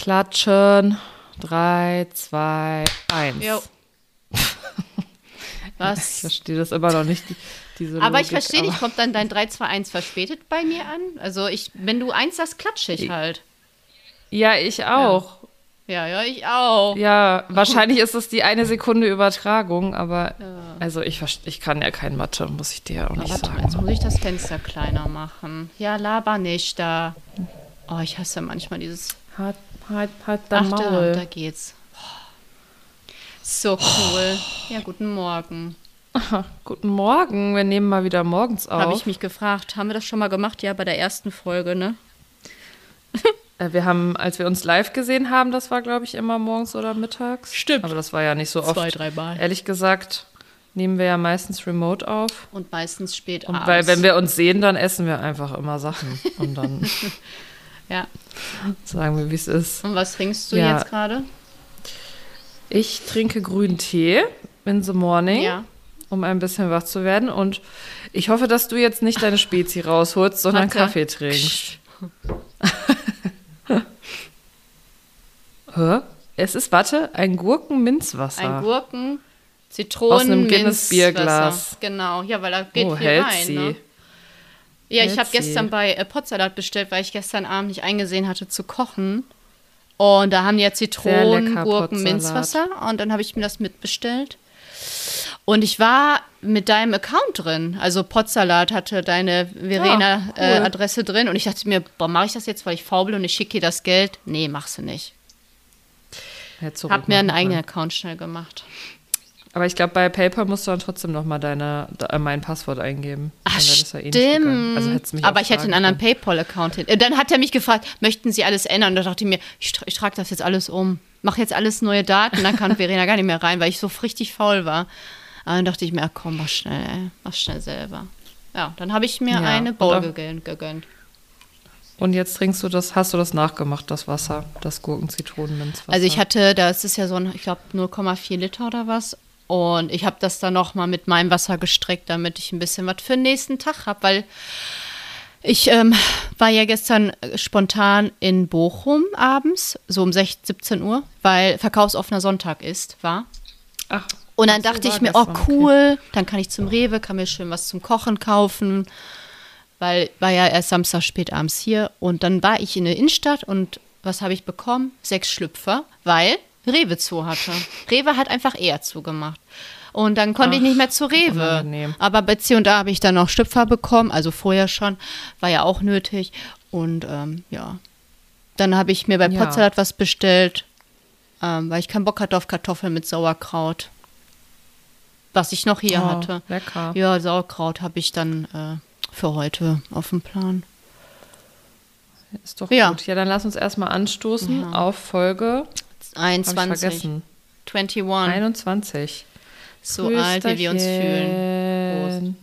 Klatschen. Drei, zwei, eins. Jo. Ich Was? verstehe das immer noch nicht. die- Diese Aber ich Logik, verstehe nicht, aber- kommt dann dein 3, 2, 1 verspätet bei mir an? Also ich, wenn du eins sagst, klatsche ich halt. Ja, ich auch. Ja, ja, ich auch. Ja, wahrscheinlich ist es die eine Sekunde Übertragung, aber also ich, ich kann ja kein Mathe, muss ich dir ja auch nicht Warte, sagen. jetzt muss ich das Fenster kleiner machen. Ja, laber nicht da. Oh, ich hasse manchmal dieses. Halt, halt, halt Ach, dein da, Maul. da geht's. So cool. Ja, guten Morgen. Guten Morgen, wir nehmen mal wieder morgens auf. Habe ich mich gefragt. Haben wir das schon mal gemacht? Ja, bei der ersten Folge, ne? Äh, Wir haben, als wir uns live gesehen haben, das war, glaube ich, immer morgens oder mittags. Stimmt. Aber das war ja nicht so oft. Zwei, dreimal. Ehrlich gesagt, nehmen wir ja meistens remote auf. Und meistens spät Und abends. weil, wenn wir uns sehen, dann essen wir einfach immer Sachen. Und dann ja. sagen wir, wie es ist. Und was trinkst du Ja. jetzt gerade? Ich trinke grünen Tee in the morning, Ja. um ein bisschen wach zu werden. Und ich hoffe, dass du jetzt nicht deine Spezi rausholst, sondern Warte. Kaffee trinkst. Hä? Es ist, warte, ein Gurken-Minzwasser. Ein Gurken, Zitronen, Aus einem. Guinness-Bierglas. Genau, ja, weil da geht oh, viel hält rein. sie. Ne? Ja, ich habe gestern bei äh, Potsalat bestellt, weil ich gestern Abend nicht eingesehen hatte zu kochen. Und da haben die ja Zitronen, lecker, Gurken, Potsalat. Minzwasser. Und dann habe ich mir das mitbestellt. Und ich war mit deinem Account drin. Also Potsalat hatte deine Ah, cool. Verena-Adresse drin. Und ich dachte mir, boah, mache ich das jetzt, weil ich faul bin und ich schicke dir das Geld? Nee, machst du nicht. Hab mir einen eigenen. Account schnell gemacht. Aber ich glaube, bei PayPal musst du dann trotzdem noch mal deine, äh, mein Passwort eingeben. Dann wäre das ja eh nicht. Also mich Aber ich hätte einen anderen können. PayPal-Account hin. Äh, Dann hat er mich gefragt, möchten Sie alles ändern? Und da dachte ich mir, ich, tra ich trage das jetzt alles um. Mach jetzt alles neue Daten, dann kann Verena gar nicht mehr rein, weil ich so richtig faul war. Aber dann dachte ich mir, ach komm, mach schnell, ey. mach schnell selber. Ja, dann habe ich mir Ja, eine Bowl gegönnt. Und jetzt trinkst du das, hast du das nachgemacht, das Wasser, das Gurken-Zitronen-Minzwasser? Also ich hatte, das ist ja so ein, ich glaube 0,4 Liter oder was. Und ich habe das dann noch mal mit meinem Wasser gestreckt, damit ich ein bisschen was für den nächsten Tag habe, weil ich ähm, war ja gestern spontan in Bochum abends, so um 16, 17 Uhr, weil verkaufsoffener Sonntag ist, war. Ach, Und dann so, dachte ich mir, oh gestern, okay. cool, dann kann ich zum Rewe, kann mir schön was zum Kochen kaufen, weil war ja erst Samstag spät abends hier. Und dann war ich in der Innenstadt und was habe ich bekommen? Sechs Schlüpfer, weil Rewe zu hatte. Rewe hat einfach eher zugemacht. Und dann konnte ich Ach, nicht mehr zu Rewe. unangenehm. Aber bei C und da habe ich dann noch Schlüpfer bekommen, also vorher schon, war ja auch nötig. Und ähm, ja, dann habe ich mir bei Ja. Potsalat was bestellt, ähm, weil ich keinen Bock hatte auf Kartoffeln mit Sauerkraut. Was ich noch hier Oh, hatte. lecker. Ja, Sauerkraut habe ich dann äh, für heute auf dem Plan. Ist doch Ja. gut. Ja, dann lass uns erstmal anstoßen auf Folge, habe ich 21, vergessen, 21. 21. So alt, wie wir uns fühlen.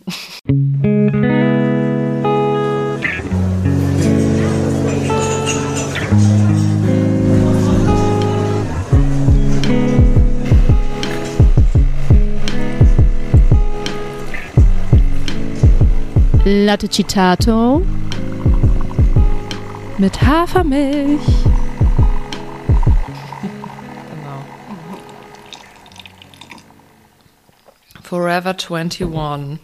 Latte Citato. Mit Hafermilch. Forever 21.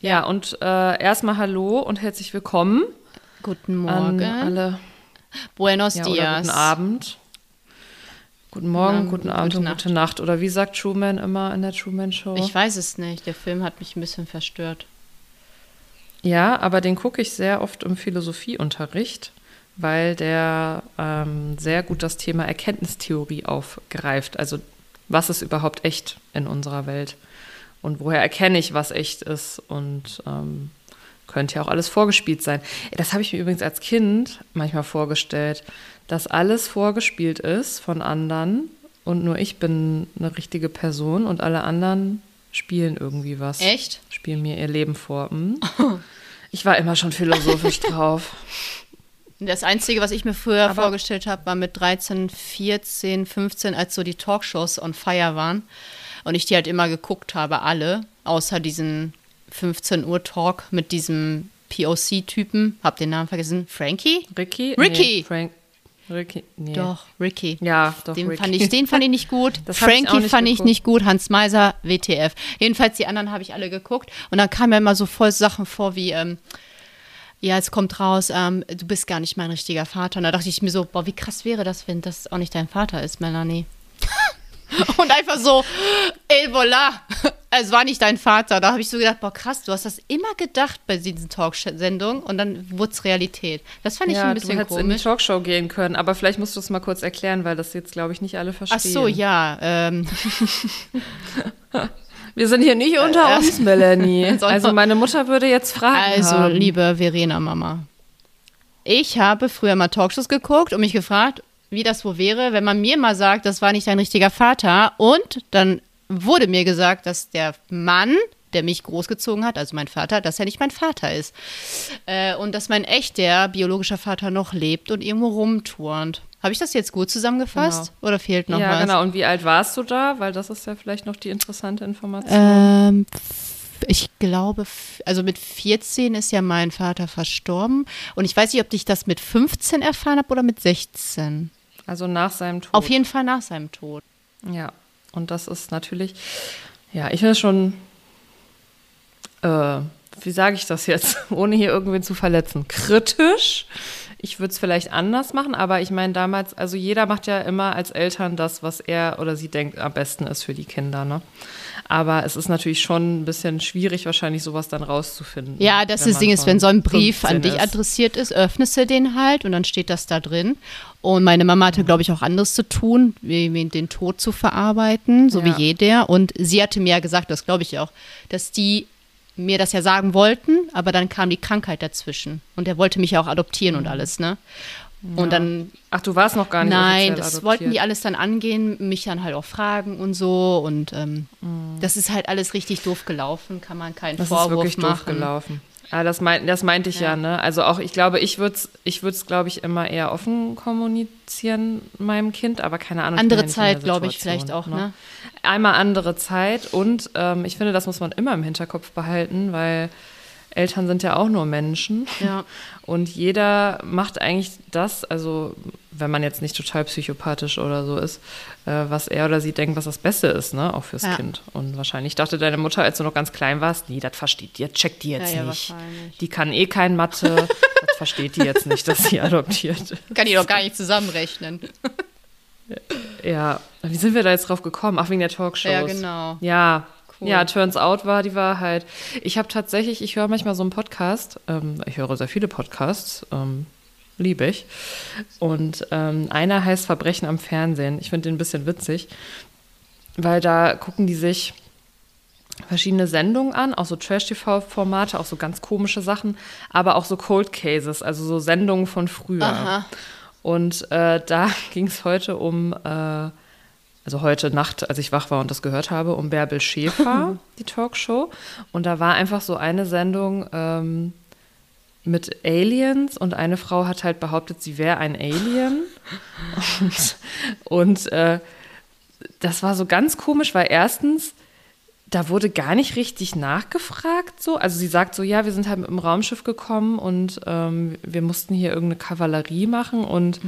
ja, und äh, erstmal Hallo und herzlich willkommen Guten Morgen. alle. Buenos Ja, dias. guten Abend. Guten Morgen, Abend, guten gute Abend und Nacht. gute Nacht. Oder wie sagt Truman immer in der Truman Show? Ich weiß es nicht. Der Film hat mich ein bisschen verstört. Ja, aber den gucke ich sehr oft im Philosophieunterricht, weil der ähm, sehr gut das Thema Erkenntnistheorie aufgreift. Also was ist überhaupt echt in unserer Welt und woher erkenne ich, was echt ist und ähm, könnte ja auch alles vorgespielt sein. Das habe ich mir übrigens als Kind manchmal vorgestellt, dass alles vorgespielt ist von anderen und nur ich bin eine richtige Person und alle anderen spielen irgendwie was Echt? spielen mir ihr Leben vor. Hm? Ich war immer schon philosophisch drauf. Das Einzige, was ich mir früher Aber- vorgestellt habe, war mit 13, 14, 15, als so die Talkshows on fire waren. Und ich die halt immer geguckt habe, alle, außer diesen 15 Uhr Talk mit diesem POC-Typen, hab den Namen vergessen, Frankie? Ricky? Ricky! Nee, Frank. Ricky. Nee. Doch, Ricky. Ja, doch, Den Ricky. fand, ich, den fand ich nicht gut. Das ich Frankie auch nicht fand ich geguckt. nicht gut. Hans Meiser, WTF. Jedenfalls die anderen habe ich alle geguckt. Und dann kamen mir immer so voll Sachen vor wie, ähm, ja, es kommt raus, ähm, du bist gar nicht mein richtiger Vater. Und da dachte ich mir so, boah, wie krass wäre das, wenn das auch nicht dein Vater ist, Melanie. Und einfach so, ey, voilà, es war nicht dein Vater. Da habe ich so gedacht, boah, krass, du hast das immer gedacht bei diesen Talksendungen und dann wurde es Realität. Das fand ich ja, ein du bisschen hättest in die komisch. Talkshow gehen können, aber vielleicht musst du es mal kurz erklären, weil das jetzt, glaube ich, nicht alle verstehen. Ach so, ja. Ähm, Wir sind hier nicht unter Äh, uns, Melanie. Also meine Mutter würde jetzt fragen. Also, haben. liebe Verena Mama, ich habe früher mal Talkshows geguckt und mich gefragt, wie das wohl wäre, wenn man mir mal sagt, das war nicht dein richtiger Vater. Und dann wurde mir gesagt, dass der Mann, der mich großgezogen hat, also mein Vater, dass er nicht mein Vater ist. Äh, und dass mein echter biologischer Vater noch lebt und irgendwo rumturnt. Habe ich das jetzt gut zusammengefasst? Oder fehlt noch ja, was? genau. Und wie alt warst du da? Weil das ist ja vielleicht noch die interessante Information. Ähm, ich glaube, also mit 14 ist ja mein Vater verstorben. Und ich weiß nicht, ob ich das mit 15 erfahren habe oder mit 16. also nach seinem Tod. Auf jeden Fall nach seinem Tod. Ja, und das ist natürlich, ja, ich finde es schon, äh, wie sage ich das jetzt, ohne hier irgendwen zu verletzen, kritisch. Ich würde es vielleicht anders machen, aber ich meine damals, also jeder macht ja immer als Eltern das, was er oder sie denkt am besten ist für die Kinder, ne? Aber es ist natürlich schon ein bisschen schwierig, wahrscheinlich sowas dann rauszufinden. Ja, das man Ding ist, wenn so ein Brief 15 an dich ist. adressiert ist, öffnest du den halt und dann steht das da drin. Und meine Mama hatte, glaube ich, auch anderes zu tun, wie den Tod zu verarbeiten, so Ja. wie jeder. Und sie hatte mir ja gesagt, das glaube ich auch, dass die mir das ja sagen wollten, aber dann kam die Krankheit dazwischen. Und er wollte mich ja auch adoptieren und alles, ne? Und dann Ach, du warst noch gar nicht Nein, das adoptiert. wollten die alles dann angehen, mich dann halt auch fragen und so. Und ähm, Mhm. das ist halt alles richtig doof gelaufen, kann man keinen Das Vorwurf ist wirklich machen. doof gelaufen. Ja, das, mein, das meinte ich ja. Ja. ne? Also auch, ich glaube, ich würde es, ich würd's, glaube ich, immer eher offen kommunizieren meinem Kind, aber keine Ahnung. Andere Zeit, glaube ich, vielleicht auch, ne? Einmal andere Zeit und ähm, ich finde, das muss man immer im Hinterkopf behalten, weil Eltern sind ja auch nur Menschen. Ja. Und jeder macht eigentlich das, also wenn man jetzt nicht total psychopathisch oder so ist, äh, was er oder sie denkt, was das Beste ist, ne, auch fürs Ja. Kind. Und wahrscheinlich dachte deine Mutter, als du noch ganz klein warst, nee, das versteht die, checkt die jetzt Ja, nicht. Die kann eh kein Mathe, das versteht die jetzt nicht, dass sie adoptiert. Kann die doch gar nicht zusammenrechnen. Ja, wie sind wir da jetzt drauf gekommen? Ach, wegen der Talkshows. Ja, genau. Ja, Cool. ja, turns out war die Wahrheit. Ich habe tatsächlich, ich höre manchmal so einen Podcast, ähm, ich höre sehr viele Podcasts, ähm, liebe ich. Und ähm, einer heißt Verbrechen am Fernsehen. Ich finde den ein bisschen witzig, weil da gucken die sich verschiedene Sendungen an, auch so Trash-TV-Formate, auch so ganz komische Sachen, aber auch so Cold Cases, also so Sendungen von früher. Aha. Und äh, da ging es heute um, äh, also heute Nacht, als ich wach war und das gehört habe, um Bärbel Schäfer, die Talkshow. Und da war einfach so eine Sendung ähm, mit Aliens und eine Frau hat halt behauptet, sie wäre ein Alien. Und, und äh, das war so ganz komisch, weil erstens, da wurde gar nicht richtig nachgefragt so. Also sie sagt so, ja, wir sind halt mit dem Raumschiff gekommen und ähm, wir mussten hier irgendeine Kavallerie machen und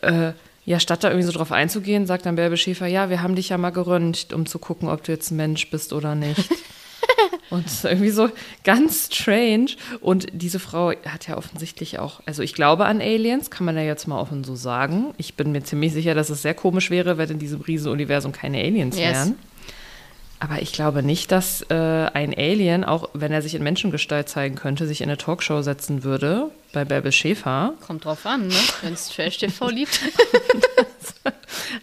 äh, ja, statt da irgendwie so drauf einzugehen, sagt dann Bärbe Schäfer, ja, wir haben dich ja mal geröntgt, um zu gucken, ob du jetzt ein Mensch bist oder nicht. Und irgendwie so ganz strange. Und diese Frau hat ja offensichtlich auch, also ich glaube an Aliens, kann man ja jetzt mal offen so sagen. Ich bin mir ziemlich sicher, dass es sehr komisch wäre, wenn in diesem Riesenuniversum keine Aliens Yes. wären. Aber ich glaube nicht, dass äh, ein Alien, auch wenn er sich in Menschengestalt zeigen könnte, sich in eine Talkshow setzen würde bei Bärbel Schäfer. Kommt drauf an, ne? Wenn es Trash-TV liebt.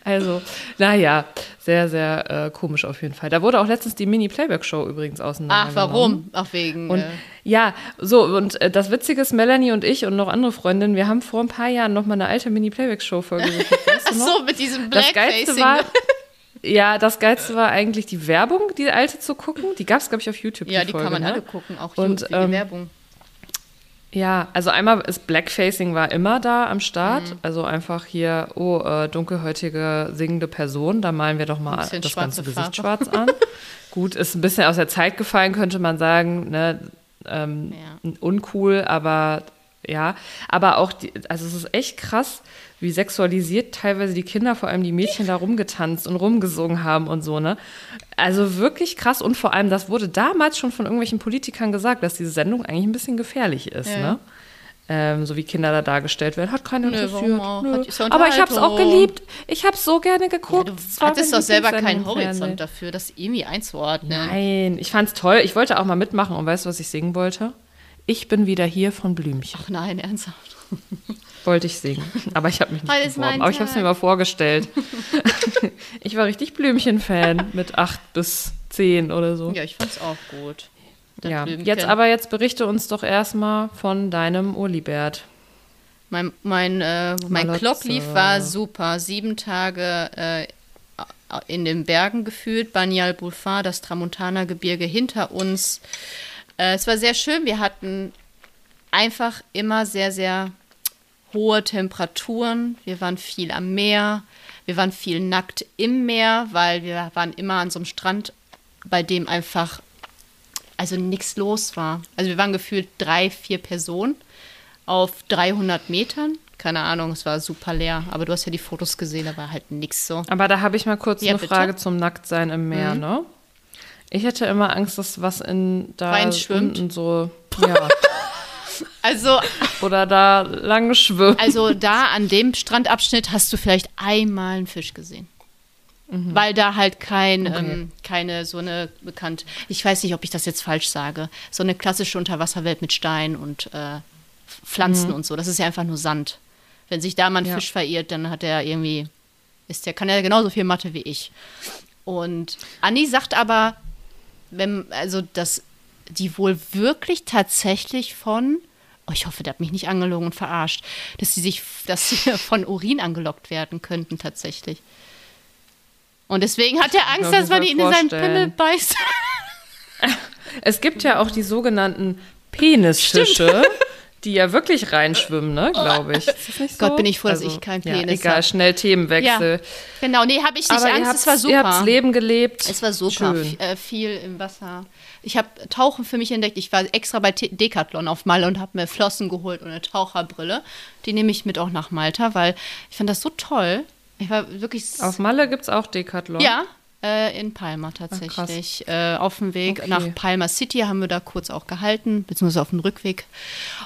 Also, naja, sehr, sehr äh, komisch auf jeden Fall. Da wurde auch letztens die Mini-Playback-Show übrigens Ach, auseinandergenommen. warum? Ach, wegen. Und äh, ja, so, und äh, das Witzige ist, Melanie und ich und noch andere Freundinnen, wir haben vor ein paar Jahren noch mal eine alte Mini-Playback-Show-Folge geguckt. Weißt ach du so, mit diesem Blackfacing. war, ja, das Geilste war eigentlich die Werbung, die alte zu gucken. Die gab es, glaube ich, auf YouTube. ja, die Folge, kann man ne? alle gucken, auch Und, die ähm, Werbung. Ja, also einmal ist Blackfacing war immer da am Start. Mhm. Also einfach hier, oh, äh, dunkelhäutige singende Person, da malen wir doch mal das ganze Gesicht Farbe. schwarz an. Gut, ist ein bisschen aus der Zeit gefallen, könnte man sagen. Ne? ähm, ja. uncool, aber ja, aber auch, die, also es ist echt krass, wie sexualisiert teilweise die Kinder, vor allem die Mädchen, da rumgetanzt und rumgesungen haben und so, ne? Also wirklich krass und vor allem, das wurde damals schon von irgendwelchen Politikern gesagt, dass diese Sendung eigentlich ein bisschen gefährlich ist, ja. ne? Ähm, so wie Kinder da dargestellt werden. Hat keiner interessiert. Nö, Hat Aber ich habe es auch geliebt. Ich habe es so gerne geguckt. Ja, du hattest doch selber keinen Horizont dafür, das irgendwie einzuordnen. Nein, ich fand es toll. Ich wollte auch mal mitmachen und weißt du, was ich singen wollte? Ich bin wieder hier von Blümchen. Ach nein, ernsthaft. Wollte ich singen, aber ich habe mich nicht Heute beworben. Aber ich habe es mir mal vorgestellt. ich war richtig Blümchen-Fan mit acht bis zehn oder so. Ja, ich fand es auch gut. Ja, jetzt aber jetzt berichte uns doch erstmal von deinem Urlibert. Mein, mein, äh, mein Clockleaf war super. Sieben Tage äh, in den Bergen gefühlt. Banyal Bulfar, das Tramontana-Gebirge hinter uns. Äh, es war sehr schön. Wir hatten einfach immer sehr, sehr hohe Temperaturen. Wir waren viel am Meer. Wir waren viel nackt im Meer, weil wir waren immer an so einem Strand, bei dem einfach also nichts los war. Also wir waren gefühlt drei, vier Personen auf 300 Metern. Keine Ahnung, es war super leer. Aber du hast ja die Fotos gesehen, da war halt nichts so. Aber da habe ich mal kurz ja, eine bitte? Frage zum Nacktsein im Meer, mhm. ne? Ich hätte immer Angst, dass was in da unten so, ja. Also. Oder da lang schwimmt. Also da an dem Strandabschnitt hast du vielleicht einmal einen Fisch gesehen. Mhm. Weil da halt kein, okay. ähm, keine so eine bekannt, ich weiß nicht, ob ich das jetzt falsch sage, so eine klassische Unterwasserwelt mit Stein und äh, Pflanzen mhm. und so. Das ist ja einfach nur Sand. Wenn sich da mal ein ja. Fisch verirrt, dann hat er irgendwie, ist der, kann er genauso viel Mathe wie ich. Und Anni sagt aber, wenn, also, dass die wohl wirklich tatsächlich von oh, ich hoffe, der hat mich nicht angelogen und verarscht, dass sie sich, dass sie von Urin angelockt werden könnten tatsächlich. Und deswegen hat er Angst, dass man ihn in seinen Pimmel beißt. Es gibt ja auch die sogenannten Penisfische. die ja wirklich reinschwimmen, ne, glaube ich. So? Gott, bin ich froh, also, dass ich kein Penis ja, Egal, hab. schnell Themenwechsel. Ja, genau, nee, habe ich nicht Aber Angst, es war super. Ihr habt Leben gelebt. Es war super, Schön. Äh, viel im Wasser. Ich habe Tauchen für mich entdeckt. Ich war extra bei Decathlon auf Malle und habe mir Flossen geholt und eine Taucherbrille. Die nehme ich mit auch nach Malta, weil ich fand das so toll. Ich war wirklich. Auf Malle gibt es auch Decathlon. Ja, äh, in Palma tatsächlich. Ach, äh, auf dem Weg okay. nach Palma City haben wir da kurz auch gehalten, beziehungsweise auf dem Rückweg.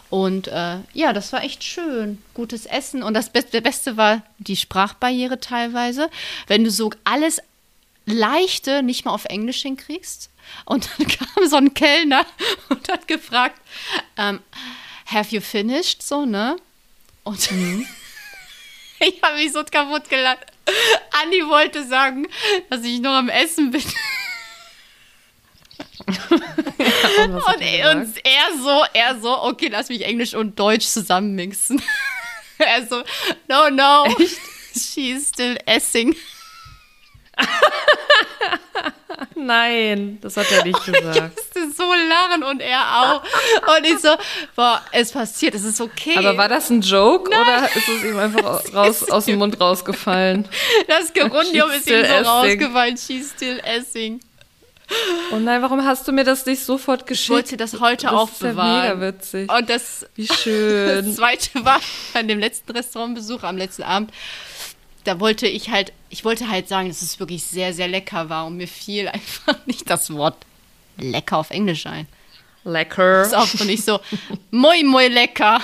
Und äh, ja, das war echt schön. Gutes Essen. Und das Be Beste war die Sprachbarriere teilweise. Wenn du so alles Leichte nicht mal auf Englisch hinkriegst. Und dann kam so ein Kellner und hat gefragt, um, ähm, have you finished? So, ne? Und mhm. ich habe mich so kaputt gelacht. Andi wollte sagen, dass ich noch am Essen bin. ja, und, und er so, er so, okay, lass mich Englisch und Deutsch zusammenmixen. er so, no, no, Echt? she's still essing. Nein, das hat er nicht gesagt. Ich musste so lachen und er auch. Und ich so, boah, es passiert, es ist okay. Aber war das ein Joke Nein. oder ist es ihm einfach raus, aus dem Mund rausgefallen? Das Gerundium ist ihm so rausgefallen. She's still essing. Oh nein, warum hast du mir das nicht sofort geschickt? Ich wollte das heute das aufbewahren. Ist ja mega witzig. Und das, Wie schön. Das zweite war an dem letzten Restaurantbesuch am letzten Abend da wollte ich halt, ich wollte halt sagen, dass es wirklich sehr, sehr lecker war und mir fiel einfach nicht das Wort lecker auf Englisch ein. Lecker. Das ist auch so nicht so, moi, moi, lecker.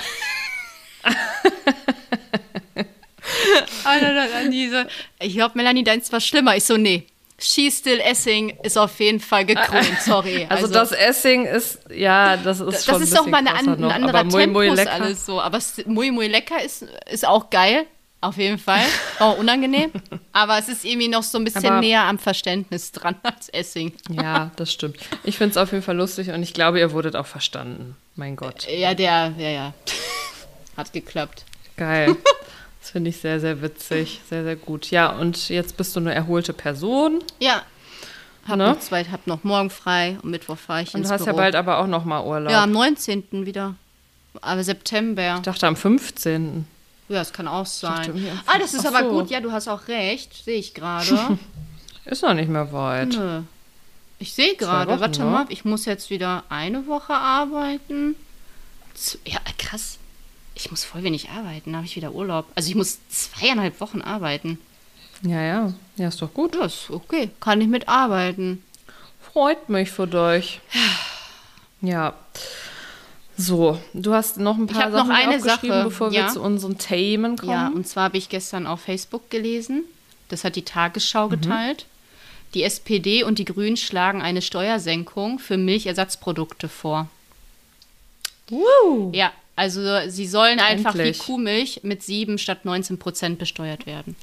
ich glaube, Melanie, deins war schlimmer. Ich so, nee. She's Still Essing ist auf jeden Fall gekrönt, sorry. Also, also das Essing ist, ja, das ist das schon Das ist doch mal eine, ein anderer Tempus muy, muy alles so. Aber Muy Muy Lecker ist, ist auch geil. Auf jeden Fall. Auch unangenehm. aber es ist irgendwie noch so ein bisschen aber, näher am Verständnis dran als Essing. ja, das stimmt. Ich finde es auf jeden Fall lustig und ich glaube, ihr wurdet auch verstanden. Mein Gott. Ja, der, ja, ja. Hat geklappt. Geil. Das finde ich sehr, sehr witzig. Sehr, sehr gut. Ja, und jetzt bist du eine erholte Person. Ja. Hab, ne? noch, zwei, hab noch morgen frei und Mittwoch fahre ich und ins Und du hast Büro. ja bald aber auch noch mal Urlaub. Ja, am 19. wieder. Aber September. Ich dachte am 15. Ja, das kann auch sein. Ah, das ist Ach aber so. gut. Ja, du hast auch recht. Sehe ich gerade. ist noch nicht mehr weit. Nö. Ich sehe gerade, warte ne? mal, ich muss jetzt wieder eine Woche arbeiten. Ja, krass. Ich muss voll wenig arbeiten, da habe ich wieder Urlaub. Also ich muss zweieinhalb Wochen arbeiten. Ja, ja. Ja, ist doch gut. Das ist okay, kann ich mitarbeiten. Freut mich für dich. Ja. So, du hast noch ein paar noch Sachen eine aufgeschrieben, Sache, bevor ja. wir zu unseren Themen kommen. Ja, und zwar habe ich gestern auf Facebook gelesen, das hat die Tagesschau Mhm. geteilt. Die SPD und die Grünen schlagen eine Steuersenkung für Milchersatzprodukte vor. Woo. Ja, also sie sollen einfach Endlich. wie Kuhmilch mit 7 statt 19 Prozent besteuert werden.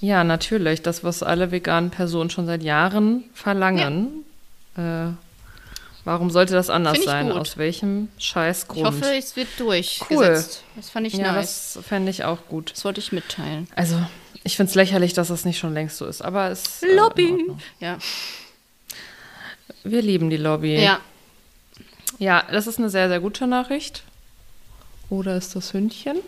Ja, natürlich. Das, was alle veganen Personen schon seit Jahren verlangen. Äh, warum sollte das anders sein? gut. Aus welchem Scheißgrund? Ich hoffe, es wird durchgesetzt. Das fand ich ja, nice. das fände ich auch gut. Das wollte ich mitteilen. Also, ich finde es lächerlich, dass das nicht schon längst so ist. Aber es äh, in Ordnung. Ja. Wir lieben die Lobby. ja. Ja, das ist eine sehr, sehr gute Nachricht. Oder ist das Hündchen?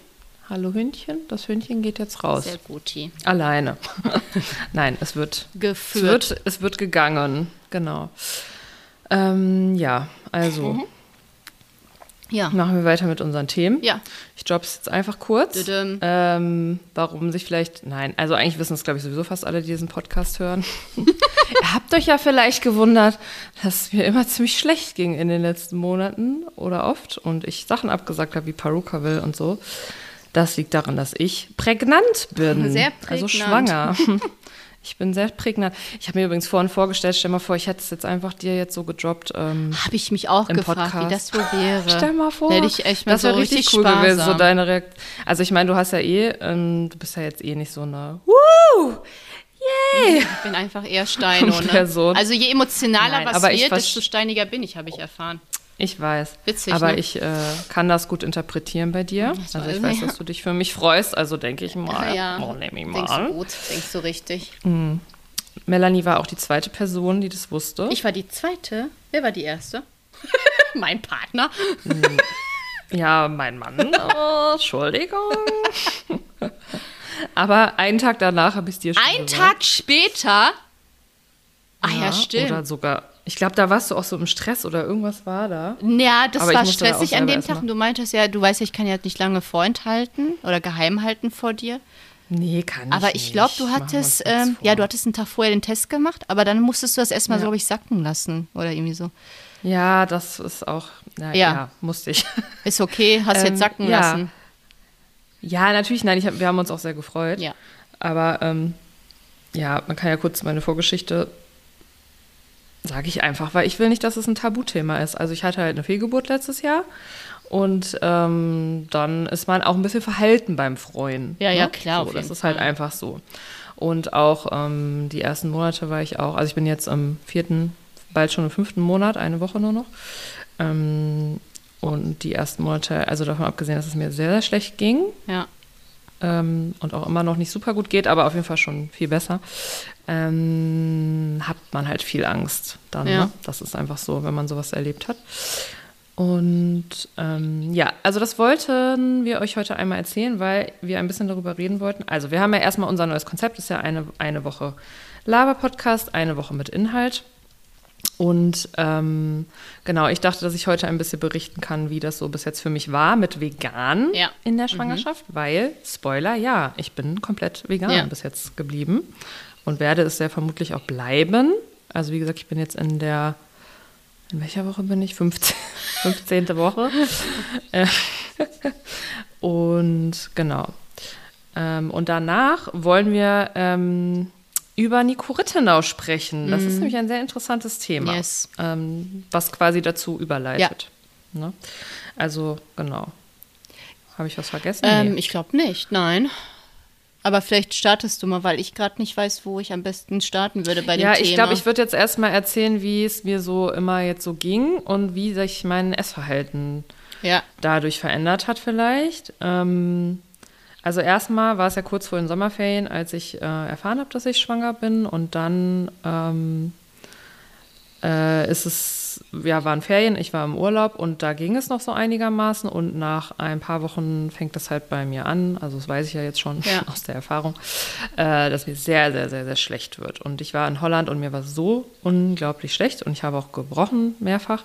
Hallo Hündchen, das Hündchen geht jetzt raus. Sehr gut. Alleine. Nein, es wird, es Geführt. wird, es wird gegangen. Genau. Ähm, ja, also Mhm. Ja. machen wir weiter mit unseren Themen. Ja. Ich droppe es jetzt einfach kurz. Ähm, warum sich vielleicht, nein, also eigentlich wissen es, glaube ich, sowieso fast alle, die diesen Podcast hören. Ihr habt euch ja vielleicht gewundert, dass es mir immer ziemlich schlecht ging in den letzten Monaten oder oft und ich Sachen abgesagt habe wie Paruka will und so. Das liegt daran, dass ich prägnant bin. Sehr Also prägnant. schwanger. Ich bin sehr prägnant. Ich habe mir übrigens vorhin vorgestellt, stell mal vor, ich hätte es jetzt einfach dir jetzt so gedroppt. Ähm, Habe ich mich auch gefragt, wie Podcast. das wohl wäre. Stell mal vor. Hätte ich echt mal das so wäre richtig, richtig cool sparsam. gewesen, so deine Reaktion. Also ich meine, du hast ja eh, ähm, du bist ja jetzt eh nicht so eine Woo! Yay! Ich bin einfach eher Steino, ne? Person. Also je emotionaler Nein, was wird, desto steiniger bin ich, habe ich erfahren. Ich weiß. Witzig, Aber ne? ich äh, kann das gut interpretieren bei dir. Das Also ich weiß, ja. dass du dich für mich freust. Also denke ich mal, ja, oh, nehme ich mal denkst du an. gut, denkst du richtig. Melanie war auch die zweite Person, die das wusste. Ich war die zweite. Wer war die erste? mein Partner. ja, mein Mann. Oh, Entschuldigung. Aber einen Tag danach habe ich es dir schon Ein gesagt. Tag später. Ah ja, stimmt. Oder sogar, ich glaube, da warst du auch so im Stress oder irgendwas war da. Ja, das Aber war musste da stressig an dem Tag. Und du meintest ja, du weißt ja, ich kann ja nicht lange vorenthalten oder geheim halten vor dir. Nee, kann ich Aber ich glaube, du hattest, ähm, ja, du hattest einen Tag vorher den Test gemacht, aber dann musstest du das erstmal, Ja. glaube ich, sacken lassen oder irgendwie so. Ja, das ist auch, na, Ja. ja. musste ich. Ist okay, hast Ähm, jetzt sacken ja. lassen. Ja, natürlich, nein, hab, wir haben uns auch sehr gefreut. Ja. Aber ähm, ja, man kann ja kurz meine Vorgeschichte, sage ich einfach, weil ich will nicht, dass es ein Tabuthema ist. Also ich hatte halt eine Fehlgeburt letztes Jahr und ähm, dann ist man auch ein bisschen verhalten beim Freuen. Ja, ja, ne? klar, So, das ist halt einfach so. Und auch ähm, die ersten Monate war ich auch, also ich bin jetzt im vierten, bald schon im fünften Monat, eine Woche nur noch. Ähm, und die ersten Monate, also davon abgesehen, dass es mir sehr, sehr schlecht ging, Ja. ähm, und auch immer noch nicht super gut geht, aber auf jeden Fall schon viel besser, ähm, hat man halt viel Angst dann. Ja. Ne? Das ist einfach so, wenn man sowas erlebt hat. Und ähm, ja, also das wollten wir euch heute einmal erzählen, weil wir ein bisschen darüber reden wollten. Also wir haben ja erstmal unser neues Konzept, ist ja eine, eine Woche Laber-Podcast, eine Woche mit Inhalt. Und ähm, genau, ich dachte, dass ich heute ein bisschen berichten kann, wie das so bis jetzt für mich war mit vegan Ja. in der Schwangerschaft, weil, Spoiler, ja, ich bin komplett vegan Ja. bis jetzt geblieben und werde es sehr vermutlich auch bleiben. Also wie gesagt, ich bin jetzt in der, in welcher Woche bin ich? 15. 15. Woche. Äh, und genau. Ähm, und danach wollen wir ähm, über Nico Rittenau sprechen. Das ist nämlich ein sehr interessantes Thema, Mhm. Yes. ähm, was quasi dazu überleitet. Ne? Also, genau. Habe ich was vergessen? Ähm, Nee. ich glaube nicht, nein. Aber vielleicht startest du mal, weil ich gerade nicht weiß, wo ich am besten starten würde bei dem ja, Thema. ich glaube, ich würde jetzt erstmal erzählen, wie es mir so immer jetzt so ging und wie sich mein Essverhalten Ja, dadurch verändert hat vielleicht. Ähm, also erstmal war es ja kurz vor den Sommerferien, als ich äh, erfahren habe, dass ich schwanger bin und dann ähm, äh, ist es es ja, waren Ferien, ich war im Urlaub und da ging es noch so einigermaßen und nach ein paar Wochen fängt das halt bei mir an, also das weiß ich ja jetzt schon Ja. aus der Erfahrung, äh, dass mir sehr, sehr, sehr, sehr schlecht wird. Und ich war in Holland und mir war so unglaublich schlecht und ich habe auch gebrochen mehrfach,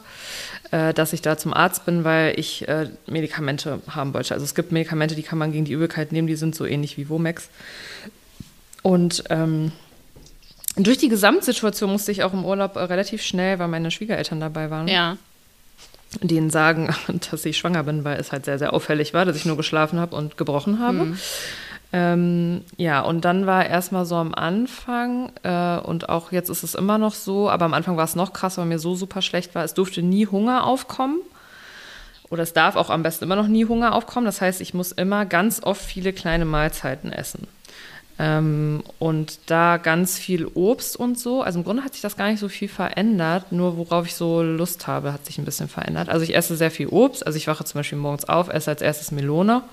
äh, dass ich da zum Arzt bin, weil ich äh, Medikamente haben wollte. Also es gibt Medikamente, die kann man gegen die Übelkeit nehmen, die sind so ähnlich wie Womex. Und ähm, durch die Gesamtsituation musste ich auch im Urlaub äh, relativ schnell, weil meine Schwiegereltern dabei waren, Ja. denen sagen, dass ich schwanger bin, weil es halt sehr, sehr auffällig war, dass ich nur geschlafen habe und gebrochen habe. Ähm, ja, und dann war erstmal so am Anfang, äh, und auch jetzt ist es immer noch so, aber am Anfang war es noch krass, weil mir so super schlecht war, es durfte nie Hunger aufkommen. Oder es darf auch am besten immer noch nie Hunger aufkommen. Das heißt, ich muss immer ganz oft viele kleine Mahlzeiten essen. Ähm, und da ganz viel Obst und so. Also im Grunde hat sich das gar nicht so viel verändert. Nur worauf ich so Lust habe, hat sich ein bisschen verändert. Also ich esse sehr viel Obst. Also ich wache zum Beispiel morgens auf, esse als erstes Melone.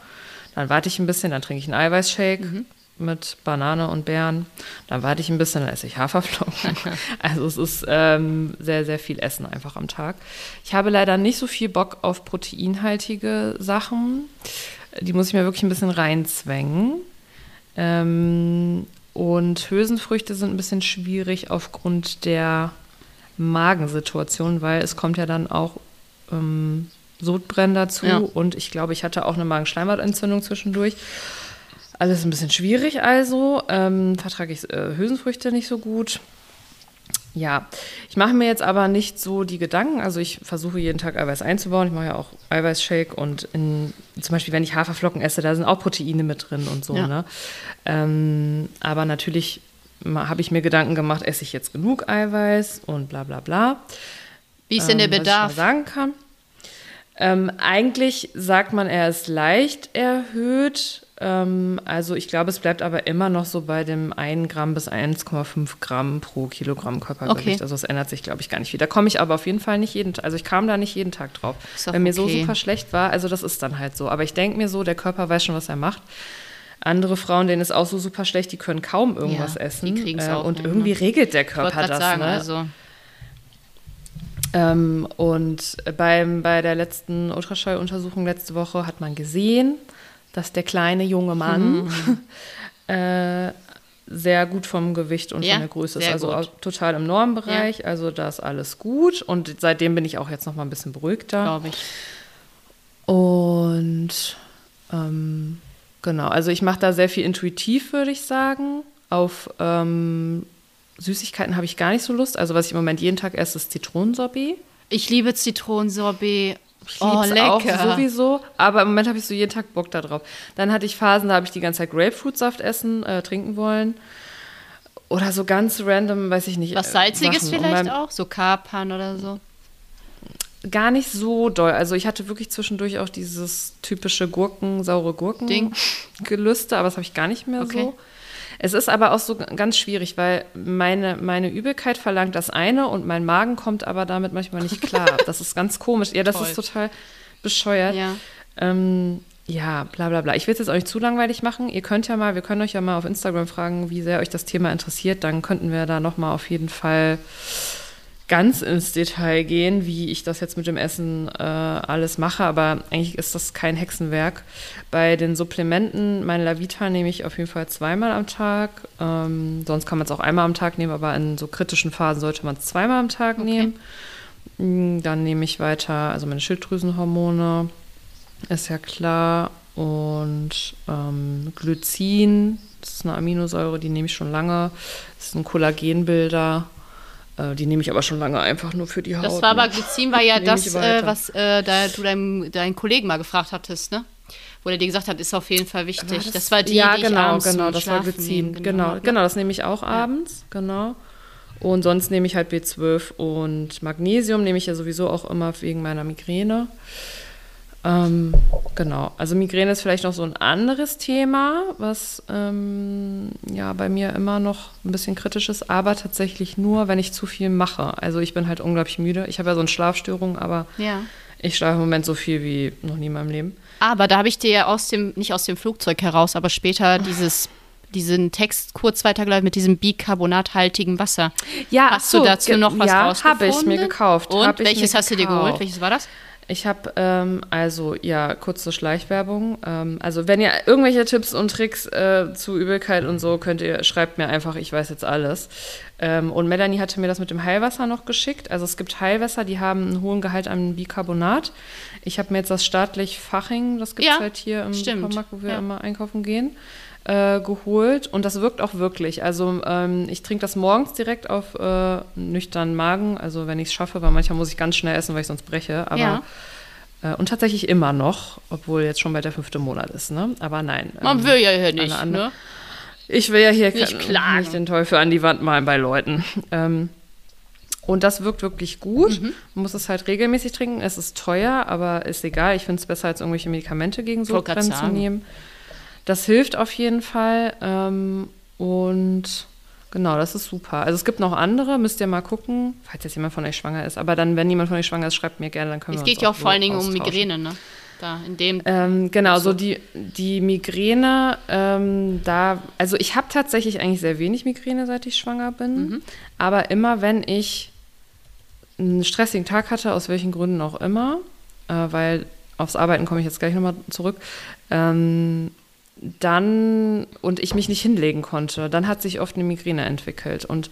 Dann warte ich ein bisschen, dann trinke ich einen Eiweißshake mit Banane und Beeren. Dann warte ich ein bisschen, dann esse ich Haferflocken. also es ist ähm, sehr, sehr viel Essen einfach am Tag. Ich habe leider nicht so viel Bock auf proteinhaltige Sachen. Die muss ich mir wirklich ein bisschen reinzwängen. Ähm, und Hülsenfrüchte sind ein bisschen schwierig aufgrund der Magensituation, weil es kommt ja dann auch ähm, Sodbrennen dazu Ja. und ich glaube, ich hatte auch eine Magenschleimhautentzündung zwischendurch. Alles ein bisschen schwierig also. Ähm, vertrage ich äh, Hülsenfrüchte nicht so gut. Ja, ich mache mir jetzt aber nicht so die Gedanken. Also ich versuche jeden Tag Eiweiß einzubauen. Ich mache ja auch Eiweißshake und in, zum Beispiel, wenn ich Haferflocken esse, da sind auch Proteine mit drin und so. Ja. Ne? Ähm, aber natürlich habe ich mir Gedanken gemacht, esse ich jetzt genug Eiweiß und bla bla bla. Wie ist denn der Ähm, was ich Bedarf? mal sagen kann. Ähm, eigentlich sagt man, er ist leicht erhöht. Ähm, also ich glaube, es bleibt aber immer noch so bei dem 1 Gramm bis 1,5 Gramm pro Kilogramm Körpergewicht. Okay. Also es ändert sich, glaube ich, gar nicht viel. Da komme ich aber auf jeden Fall nicht jeden Tag. Also ich kam da nicht jeden Tag drauf. Wenn mir so okay. super schlecht war, also das ist dann halt so. Aber ich denke mir so, der Körper weiß schon, was er macht. Andere Frauen, denen ist auch so super schlecht, die können kaum irgendwas Ja, essen. die kriegen's Äh, auch und nicht, irgendwie ne? regelt der Körper das. sagen, ne? also Ähm, und beim, bei der letzten Ultraschalluntersuchung letzte Woche hat man gesehen, dass der kleine junge Mann äh, sehr gut vom Gewicht und Ja, von der Größe ist. Also gut. total im Normbereich. Also da ist alles gut. Und seitdem bin ich auch jetzt noch mal ein bisschen beruhigter. glaube ich. Und ähm, genau, also ich mache da sehr viel intuitiv, würde ich sagen. Auf ähm, Süßigkeiten habe ich gar nicht so Lust. Also was ich im Moment jeden Tag esse, ist Zitronensorbet. Ich liebe Zitronensorbet. Ich Oh, lieb's auch lecker. sowieso, aber im Moment habe ich so jeden Tag Bock da drauf. Dann hatte ich Phasen, da habe ich die ganze Zeit Grapefruitsaft essen, äh, trinken wollen. Oder so ganz random, weiß ich nicht. Was äh, Salziges Sachen. Und vielleicht auch? So Kapern oder so? Gar nicht so doll. Also ich hatte wirklich zwischendurch auch dieses typische Gurken, saure Gurken Ding. Gelüste, aber das habe ich gar nicht mehr Okay. so. Es ist aber auch so ganz schwierig, weil meine, meine Übelkeit verlangt das eine und mein Magen kommt aber damit manchmal nicht klar. das ist ganz komisch. Ja, das Toll. ist total bescheuert. Ja. Ähm, ja, bla bla bla. Ich will es jetzt auch nicht zu langweilig machen. Ihr könnt ja mal, wir können euch ja mal auf Instagram fragen, wie sehr euch das Thema interessiert. Dann könnten wir da nochmal auf jeden Fall ganz ins Detail gehen, wie ich das jetzt mit dem Essen äh, alles mache. Aber eigentlich ist das kein Hexenwerk. Bei den Supplementen, mein Lavita nehme ich auf jeden Fall zweimal am Tag. Ähm, sonst kann man es auch einmal am Tag nehmen, aber in so kritischen Phasen sollte man es zweimal am Tag nehmen. Mm, Dann nehme ich weiter, also meine Schilddrüsenhormone, ist ja klar. Und ähm, Glycin, das ist eine Aminosäure, die nehme ich schon lange. Das ist ein Kollagenbilder. Äh, die nehme ich aber schon lange einfach nur für die Haut. Das war aber, ne? Glycin war ja das, äh, was äh, da du deinem, deinen Kollegen mal gefragt hattest, ne? Wo der dir gesagt hat, ist auf jeden Fall wichtig. das, war die, ja, die ich genau, abends genau, zum das war Glycin. Genau, genau, ne? das nehme ich auch abends, genau. Und sonst nehme ich halt B12 und Magnesium nehme ich ja sowieso auch immer wegen meiner Migräne. Ähm, genau, also Migräne ist vielleicht noch so ein anderes Thema, was ähm, ja bei mir immer noch ein bisschen kritisch ist, aber tatsächlich nur, wenn ich zu viel mache. Also ich bin halt unglaublich müde. Ich habe ja so eine Schlafstörung, aber Ja. ich schlafe im Moment so viel wie noch nie in meinem Leben. Aber da habe ich dir ja aus dem, nicht aus dem Flugzeug heraus, aber später dieses diesen Text kurz weitergeleitet mit diesem bicarbonathaltigen Wasser. Ja, hast so, du dazu noch was ja, habe ich mir gekauft. Und welches mir hast du dir geholt? gekauft. Welches war das? Ich habe, ähm, also ja, kurze Schleichwerbung. Ähm, also wenn ihr irgendwelche Tipps und Tricks äh, zu Übelkeit und so könnt ihr, schreibt mir einfach, ich weiß jetzt alles. Ähm, und Melanie hatte mir das mit dem Heilwasser noch geschickt. Also es gibt Heilwässer, die haben einen hohen Gehalt an Bicarbonat. Ich habe mir jetzt das staatlich Faching, das gibt es Ja, halt hier im stimmt. Supermarkt, wo wir Ja. immer einkaufen gehen, äh, geholt. Und das wirkt auch wirklich. Also ähm, ich trinke das morgens direkt auf äh, nüchternen Magen. Also wenn ich es schaffe, weil manchmal muss ich ganz schnell essen, weil ich sonst breche. Aber Ja. äh, und tatsächlich immer noch, obwohl jetzt schon bei der fünfte Monat ist, ne? Aber nein. Man ähm, will ja hier nicht, andere- ne? Ich will ja hier Nicht klagen. nicht den Teufel an die Wand malen bei Leuten. Ähm, und das wirkt wirklich gut. Mhm. Man muss es halt regelmäßig trinken. Es ist teuer, aber ist egal. Ich finde es besser, als irgendwelche Medikamente gegen Sodbrennen zu sagen. Das hilft auf jeden Fall. Ähm, und genau, das ist super. Also es gibt noch andere, müsst ihr mal gucken, falls jetzt jemand von euch schwanger ist. Aber dann, wenn jemand von euch schwanger ist, schreibt mir gerne, dann können Es wir geht uns ja auch vor allen Dingen um. Migräne, ne? Da, in dem. Ähm, genau, so die, die Migräne, ähm, da, also ich habe tatsächlich eigentlich sehr wenig Migräne, seit ich schwanger bin. Mhm. Aber immer wenn ich einen stressigen Tag hatte, aus welchen Gründen auch immer, äh, weil aufs Arbeiten komme ich jetzt gleich nochmal zurück, ähm, dann und ich mich nicht hinlegen konnte, dann hat sich oft eine Migräne entwickelt. Und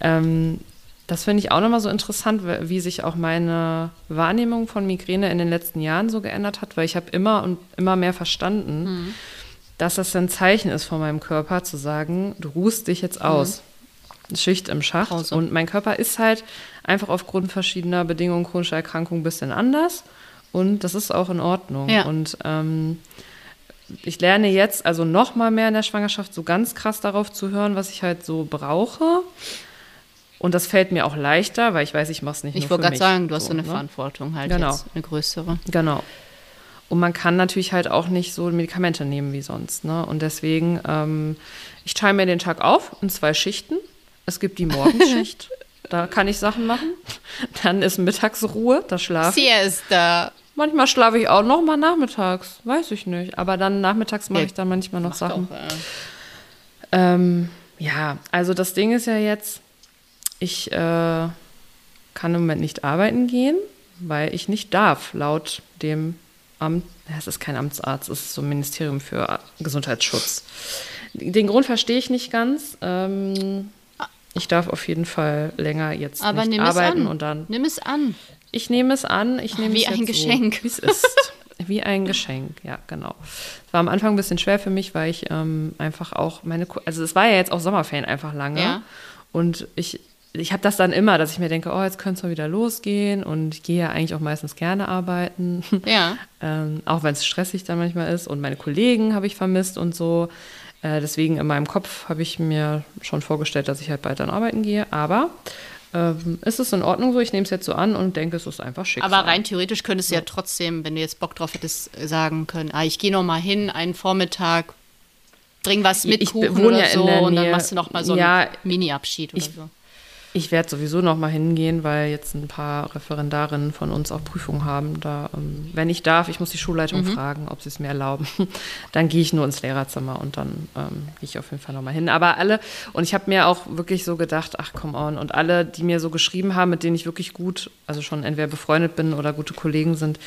ähm, das finde ich auch nochmal so interessant, wie sich auch meine Wahrnehmung von Migräne in den letzten Jahren so geändert hat, weil ich habe immer und immer mehr verstanden, dass das ein Zeichen ist von meinem Körper, zu sagen, du ruhst dich jetzt aus. Schicht im Schacht. Pause. Und mein Körper ist halt einfach aufgrund verschiedener Bedingungen chronischer Erkrankungen ein bisschen anders. Und das ist auch in Ordnung. Ja. Und ähm, ich lerne jetzt also noch mal mehr in der Schwangerschaft so ganz krass darauf zu hören, was ich halt so brauche. Und das fällt mir auch leichter, weil ich weiß, ich mache es nicht Ich nur wollte für gerade mich. sagen, du hast so eine ne? Verantwortung halt Genau. jetzt, eine größere. Genau. Und man kann natürlich halt auch nicht so Medikamente nehmen wie sonst. Ne? Und deswegen, ähm, ich teile mir den Tag auf in zwei Schichten. Es gibt die Morgenschicht, da kann ich Sachen machen. Dann ist Mittagsruhe, da schlafe ich. Siesta. Manchmal schlafe ich auch noch mal nachmittags, weiß ich nicht. Aber dann nachmittags mache ich dann manchmal noch Sachen. Doch, äh, Ähm, ja, also das Ding ist ja jetzt, ich äh, kann im Moment nicht arbeiten gehen, weil ich nicht darf, laut dem Amt, es ist kein Amtsarzt, es ist so ein Ministerium für Gesundheitsschutz. Den Grund verstehe ich nicht ganz. Ähm, ich darf auf jeden Fall länger jetzt Aber nicht arbeiten an. und dann. Nimm es an. Ich nehme es an, ich nehme wie es ein Geschenk. so, wie es ist. Wie ein Geschenk, ja, genau. Es war am Anfang ein bisschen schwer für mich, weil ich ähm, einfach auch meine, also es war ja jetzt auch Sommerferien einfach lange. Ja. Und ich, ich habe das dann immer, dass ich mir denke, oh, jetzt könnte es mal wieder losgehen. Und ich gehe ja eigentlich auch meistens gerne arbeiten. Ja. ähm, auch wenn es stressig dann manchmal ist. Und meine Kollegen habe ich vermisst und so. Äh, deswegen in meinem Kopf habe ich mir schon vorgestellt, dass ich halt bald dann arbeiten gehe. Aber ähm, ist es in Ordnung so? Ich nehme es jetzt so an und denke, es ist einfach Schicksal. Aber rein theoretisch könntest du ja trotzdem, wenn du jetzt Bock drauf hättest, sagen können, ah, ich gehe noch mal hin, einen Vormittag, bring was mit Ich Kuchen oder ja so und dann machst du noch mal so Ja, einen Mini-Abschied oder ich- so. Ich werde sowieso noch mal hingehen, weil jetzt ein paar Referendarinnen von uns auch Prüfungen haben. Da, ähm, wenn ich darf, ich muss die Schulleitung fragen, ob sie es mir erlauben. dann gehe ich nur ins Lehrerzimmer und dann ähm, gehe ich auf jeden Fall noch mal hin. Aber alle, und ich habe mir auch wirklich so gedacht, ach come on, und alle, die mir so geschrieben haben, mit denen ich wirklich gut, also schon entweder befreundet bin oder gute Kollegen sind,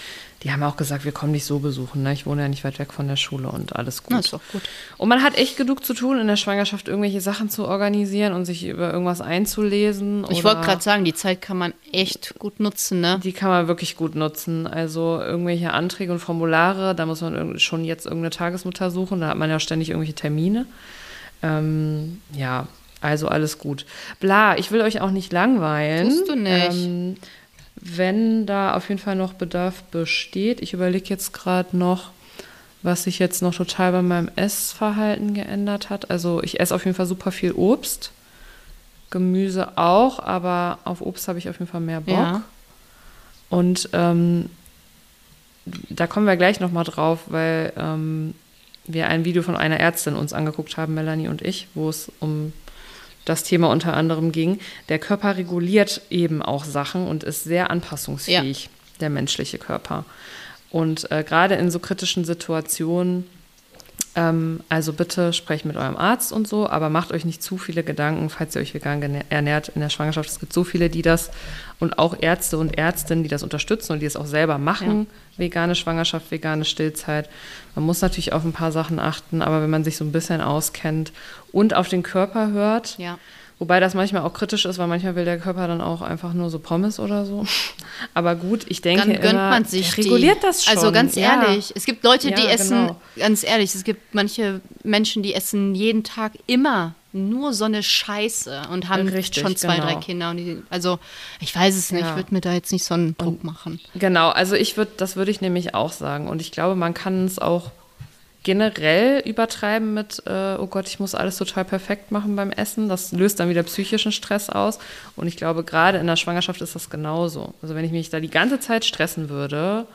die haben auch gesagt, wir kommen dich so besuchen. Ne? Ich wohne ja nicht weit weg von der Schule und alles gut. Na, ist doch gut. Und man hat echt genug zu tun in der Schwangerschaft, irgendwelche Sachen zu organisieren und sich über irgendwas einzulesen. Ich wollte gerade sagen, die Zeit kann man echt gut nutzen, ne? Die kann man wirklich gut nutzen. Also irgendwelche Anträge und Formulare, da muss man schon jetzt irgendeine Tagesmutter suchen, da hat man ja ständig irgendwelche Termine. Ähm, ja, also alles gut. Bla, ich will euch auch nicht langweilen. Tust du nicht. Ähm, wenn da auf jeden Fall noch Bedarf besteht, ich überlege jetzt gerade noch, was sich jetzt noch total bei meinem Essverhalten geändert hat. Also ich esse auf jeden Fall super viel Obst. Gemüse auch, aber auf Obst habe ich auf jeden Fall mehr Bock. Ja. Und ähm, da kommen wir gleich nochmal drauf, weil ähm, wir ein Video von einer Ärztin uns angeguckt haben, Melanie und ich, wo es um das Thema unter anderem ging. Der Körper reguliert eben auch Sachen und ist sehr anpassungsfähig, der menschliche Körper. Und äh, gerade in so kritischen Situationen Ähm, also bitte sprecht mit eurem Arzt und so, aber macht euch nicht zu viele Gedanken, falls ihr euch vegan ernährt in der Schwangerschaft. Es gibt so viele, die das und auch Ärzte und Ärztinnen, die das unterstützen und die es auch selber machen. Ja. Vegane Schwangerschaft, vegane Stillzeit. Man muss natürlich auf ein paar Sachen achten, aber wenn man sich so ein bisschen auskennt und auf den Körper hört, ja. Wobei das manchmal auch kritisch ist, weil manchmal will der Körper dann auch einfach nur so Pommes oder so. Aber gut, ich denke dann gönnt immer, man sich reguliert die. das schon. Also ganz ja. ehrlich, es gibt Leute, die ja, essen, genau. ganz ehrlich, es gibt manche Menschen, die essen jeden Tag immer nur so eine Scheiße und haben Richtig, schon zwei, genau. drei Kinder. Und die, also ich weiß es nicht, Ja. ich würde mir da jetzt nicht so einen Druck machen. Genau, also ich würde, das würde ich nämlich auch sagen. Und ich glaube, man kann es auch generell übertreiben mit, äh, oh Gott, ich muss alles total perfekt machen beim Essen. Das löst dann wieder psychischen Stress aus. Und ich glaube, gerade in der Schwangerschaft ist das genauso. Also wenn ich mich da die ganze Zeit stressen würde,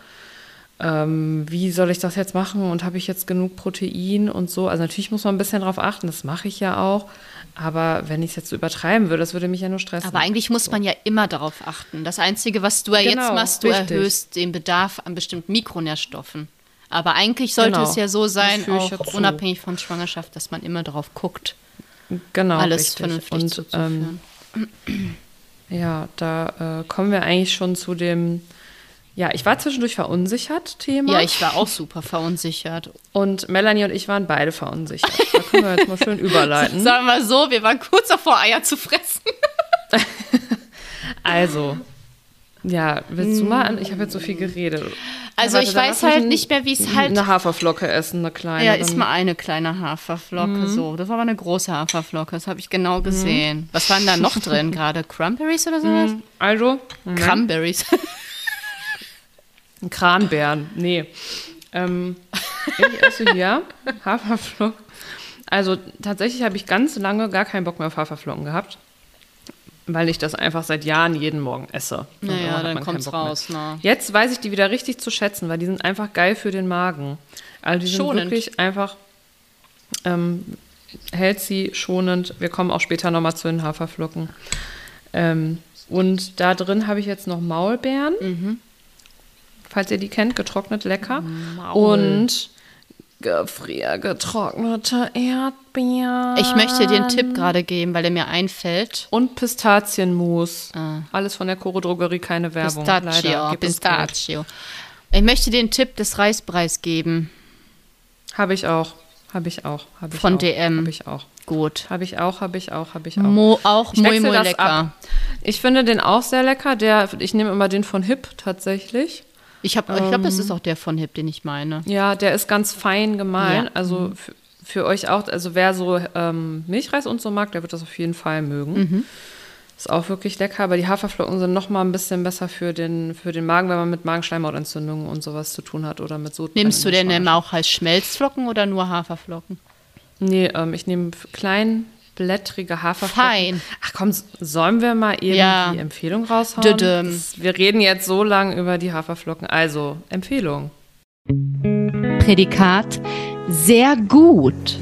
ähm, wie soll ich das jetzt machen und habe ich jetzt genug Protein und so. Also natürlich muss man ein bisschen drauf achten, das mache ich ja auch. Aber wenn ich es jetzt so übertreiben würde, das würde mich ja nur stressen. Aber eigentlich muss man ja immer darauf achten. Das Einzige, was du ja jetzt Genau, machst, du richtig. erhöhst den Bedarf an bestimmten Mikronährstoffen. Aber eigentlich sollte Genau. es ja so sein, auch unabhängig von Schwangerschaft, dass man immer darauf guckt, genau, alles richtig. vernünftig und, zuzuführen. Ähm, ja, da äh, kommen wir eigentlich schon zu dem, ja, ich war zwischendurch verunsichert, Thema. ja, ich war auch super verunsichert. und Melanie und ich waren beide verunsichert. Da können wir jetzt mal schön überleiten. Sagen wir mal so, wir waren kurz davor, Eier zu fressen. Also, ja, willst du mal an? Ich habe jetzt so viel geredet. Also Warte, ich weiß halt ein- nicht mehr, wie es halt. Eine Haferflocke essen, eine kleine. Ja, ist mal eine kleine Haferflocke Mhm. so. Das war aber eine große Haferflocke, das habe ich genau gesehen. Was waren da noch drin gerade? Cranberries oder sowas? Also, Cranberries. Kranbeeren, nee. Ähm, ich esse hier Haferflocken. Also tatsächlich habe ich ganz lange gar keinen Bock mehr auf Haferflocken gehabt, weil ich das einfach seit Jahren jeden Morgen esse. Und naja, dann kommt's raus. Ne? Jetzt weiß ich die wieder richtig zu schätzen, weil die sind einfach geil für den Magen. Also die sind Schonend. wirklich einfach ähm, healthy, schonend. Wir kommen auch später nochmal zu den Haferflocken. Ähm, und da drin habe ich jetzt noch Maulbeeren. Mhm. Falls ihr die kennt, getrocknet lecker. Maul. Und gefriergetrocknete Erdbeeren. Ich möchte dir einen Tipp gerade geben, weil der mir einfällt. Und Pistazienmus. Ah. Alles von der Choro Drogerie, keine Werbung. Pistachio, Leider. Geld. Pistachio. Ich möchte dir einen Tipp des Reisbreis geben. Habe ich auch. Habe ich auch. Habe ich Von auch. DM. Habe ich auch. Gut. Habe ich auch, habe ich auch, habe ich auch. Mo, auch Ich muy das lecker. ab. Ich finde den auch sehr lecker. Der, ich nehme immer den von Hip tatsächlich. Ich, hab- ich glaube, Ähm. das ist auch der von Hip, den ich meine. Ja, der ist ganz fein gemahlen. Ja. Also für, euch auch, also wer so ähm, Milchreis und so mag, der wird das auf jeden Fall mögen. Mhm. Ist auch wirklich lecker, aber die Haferflocken sind noch mal ein bisschen besser für den, für den Magen, wenn man mit Magenschleimhautentzündungen und sowas zu tun hat oder mit Sodbrennen. Nimmst du denn immer auch als Schmelzflocken oder nur Haferflocken? Nee, ähm, ich nehme kleinblättrige Haferflocken. Fein. Ach komm, sollen wir mal eben Ja. die Empfehlung raushauen? Das, wir reden jetzt so lang über die Haferflocken. Also, Empfehlung. Prädikat sehr gut.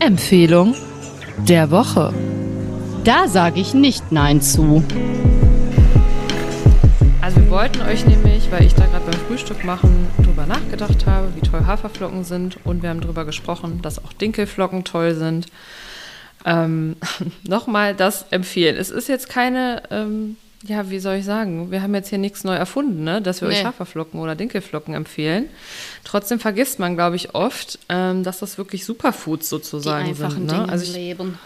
Empfehlung der Woche. Da sage ich nicht Nein zu. Also wir wollten euch nämlich, weil ich da gerade beim Frühstück machen drüber nachgedacht habe, wie toll Haferflocken sind und wir haben drüber gesprochen, dass auch Dinkelflocken toll sind. Ähm, Nochmal das empfehlen. Es ist jetzt keine, ähm, ja, wie soll ich sagen, wir haben jetzt hier nichts neu erfunden, ne? dass wir euch Nee. Haferflocken oder Dinkelflocken empfehlen. Trotzdem vergisst man, glaube ich, oft, ähm, dass das wirklich Superfoods Die sozusagen einfachen sind. Dinge Ne? Also im ich, Leben.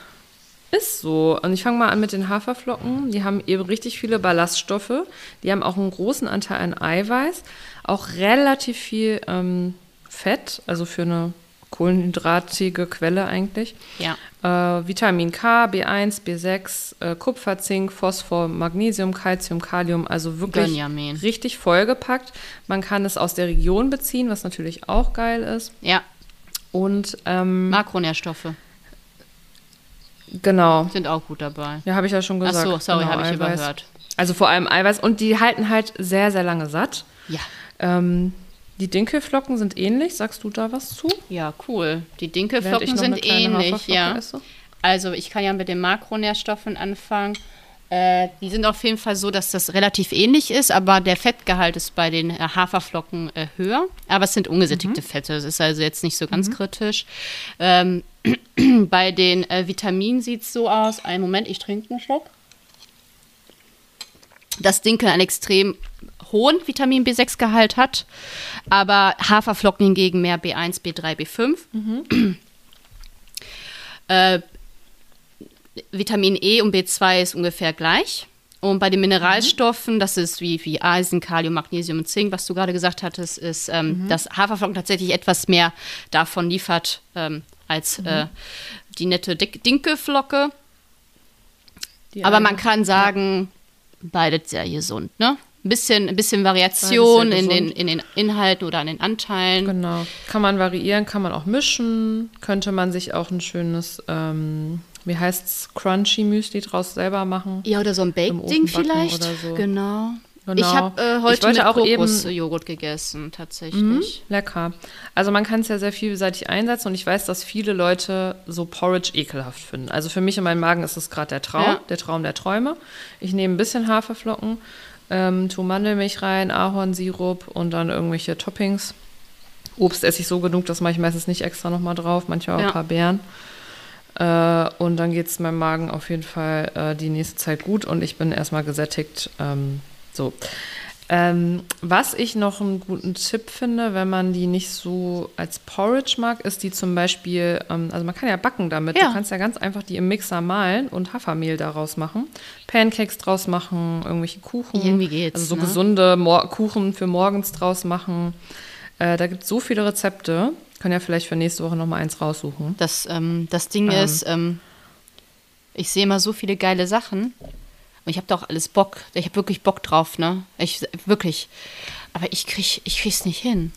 ist so. Und ich fange mal an mit den Haferflocken. Die haben eben richtig viele Ballaststoffe. Die haben auch einen großen Anteil an Eiweiß. Auch relativ viel ähm, Fett, also für eine kohlenhydratige Quelle eigentlich. Ja. Äh, Vitamin K, B1, B6, äh, Kupfer, Zink, Phosphor, Magnesium, Calcium, Kalium, also wirklich Gönjamin. richtig vollgepackt. Man kann es aus der Region beziehen, was natürlich auch geil ist. Ja, Und ähm, Makronährstoffe genau, sind auch gut dabei. ja, habe ich ja schon Ach gesagt. so, sorry, genau, habe ich Eiweiß. überhört. Also vor allem Eiweiß und die halten halt sehr, sehr lange satt. Ja. Ähm, die Dinkelflocken sind ähnlich. Sagst du da was zu? Ja, cool. Die Dinkelflocken sind ähnlich, ja. esse? Also ich kann ja mit den Makronährstoffen anfangen. Äh, die sind auf jeden Fall so, dass das relativ ähnlich ist, aber der Fettgehalt ist bei den äh, Haferflocken äh, höher. Aber es sind ungesättigte mhm. Fette. Das ist also jetzt nicht so ganz mhm. kritisch. Ähm, bei den äh, Vitaminen sieht es so aus. Einen Moment, ich trinke einen Schluck. Dass Dinkel einen extrem hohen Vitamin B6-Gehalt hat, aber Haferflocken hingegen mehr B1, B3, B5. Mhm. Äh, Vitamin E und B2 ist ungefähr gleich. Und bei den Mineralstoffen, das ist wie, wie Eisen, Kalium, Magnesium und Zink, was du gerade gesagt hattest, ist, ähm, mhm. dass Haferflocken tatsächlich etwas mehr davon liefert ähm, als mhm. äh, die nette Dinkelflocke. Die Aber man kann sagen, ja. beides sehr gesund, ne? Ein bisschen, ein bisschen Variation in den, in den Inhalten oder an den Anteilen. Genau. Kann man variieren, kann man auch mischen. Könnte man sich auch ein schönes ähm, wie heißt es, Crunchy Müsli draus selber machen. Ja, oder so ein Baked-Ding vielleicht. So. Genau. Genau. Ich habe äh, heute ich mit auch Kokosjoghurt gegessen, tatsächlich. Mhm, lecker. Also man kann es ja sehr vielseitig einsetzen und ich weiß, dass viele Leute so Porridge ekelhaft finden. Also für mich und meinen Magen ist es gerade der Traum, ja. der Traum der Träume. Ich nehme ein bisschen Haferflocken, ähm, tue Mandelmilch rein, Ahornsirup und dann irgendwelche Toppings. Obst esse ich so genug, das mache ich meistens nicht extra nochmal drauf, manchmal auch ja. ein paar Beeren. Äh, und dann geht es meinem Magen auf jeden Fall äh, die nächste Zeit gut und ich bin erstmal gesättigt. Ähm, so. Ähm, was ich noch einen guten Tipp finde, wenn man die nicht so als Porridge mag, ist die zum Beispiel, ähm, also man kann ja backen damit. Ja. Du kannst ja ganz einfach die im Mixer mahlen und Hafermehl daraus machen. Pancakes draus machen, irgendwelche Kuchen. Irgendwie geht's. Also so ne? gesunde Mor Kuchen für morgens draus machen. Äh, da gibt es so viele Rezepte. Können ja vielleicht für nächste Woche noch mal eins raussuchen. Das, ähm, das Ding ähm. ist, ähm, ich sehe immer so viele geile Sachen und ich habe da auch alles Bock. Ich habe wirklich Bock drauf, ne? Ich wirklich. Aber ich krieg, ich krieg's nicht hin.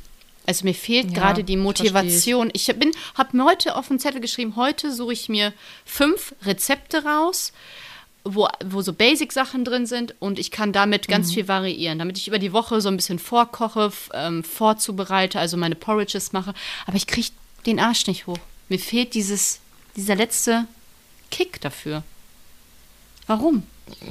Also mir fehlt ja, gerade die Motivation. Ich, ich bin, habe mir heute auf den Zettel geschrieben, heute suche ich mir fünf Rezepte raus, wo, wo so Basic-Sachen drin sind und ich kann damit ganz mhm. viel variieren, damit ich über die Woche so ein bisschen vorkoche, ähm, vorzubereite, also meine Porridges mache. Aber ich kriege den Arsch nicht hoch. Mir fehlt dieses, dieser letzte Kick dafür. Warum?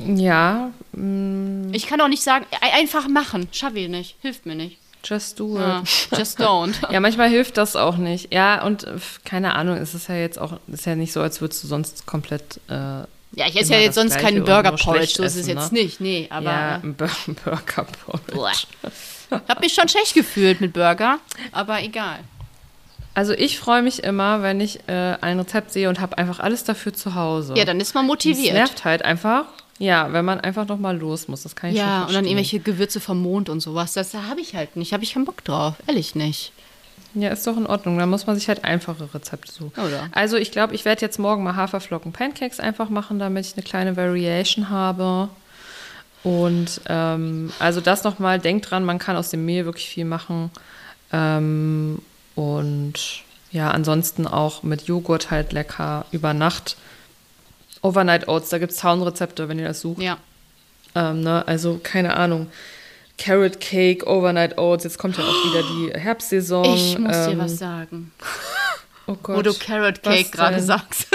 Ja. Mm. Ich kann auch nicht sagen, einfach machen. Schaffe ich nicht. Hilft mir nicht. Just do it. Ja, just don't. ja, manchmal hilft das auch nicht. Ja, und keine Ahnung, es ist ja jetzt auch, ist ja nicht so, als würdest du sonst komplett äh, ja, ich esse ja jetzt sonst keinen Burger Porridge, so ist es jetzt ne? nicht. Nee, aber. Ja, ein Burger Porridge. Hab mich schon schlecht gefühlt mit Burger, aber egal. Also ich freue mich immer, wenn ich äh, ein Rezept sehe und habe einfach alles dafür zu Hause. Ja, dann ist man motiviert. Es nervt halt einfach. Ja, wenn man einfach noch mal los muss, das kann ich Ja, und dann irgendwelche Gewürze vom Mond und sowas, das da habe ich halt nicht, habe ich keinen Bock drauf, ehrlich nicht. Ja, ist doch in Ordnung. Da muss man sich halt einfache Rezepte suchen. Oder? Also ich glaube, ich werde jetzt morgen mal Haferflocken Pancakes einfach machen, damit ich eine kleine Variation habe. Und ähm, also das nochmal, denkt dran, man kann aus dem Mehl wirklich viel machen. Ähm, und ja, ansonsten auch mit Joghurt halt lecker über Nacht. Overnight Oats, da gibt es tausend Rezepte, wenn ihr das sucht. Ja. Ähm, ne? Also keine Ahnung. Carrot Cake, Overnight Oats, jetzt kommt ja auch wieder die Herbstsaison. Ich muss ähm, dir was sagen. oh Gott. Wo du Carrot Cake gerade sagst.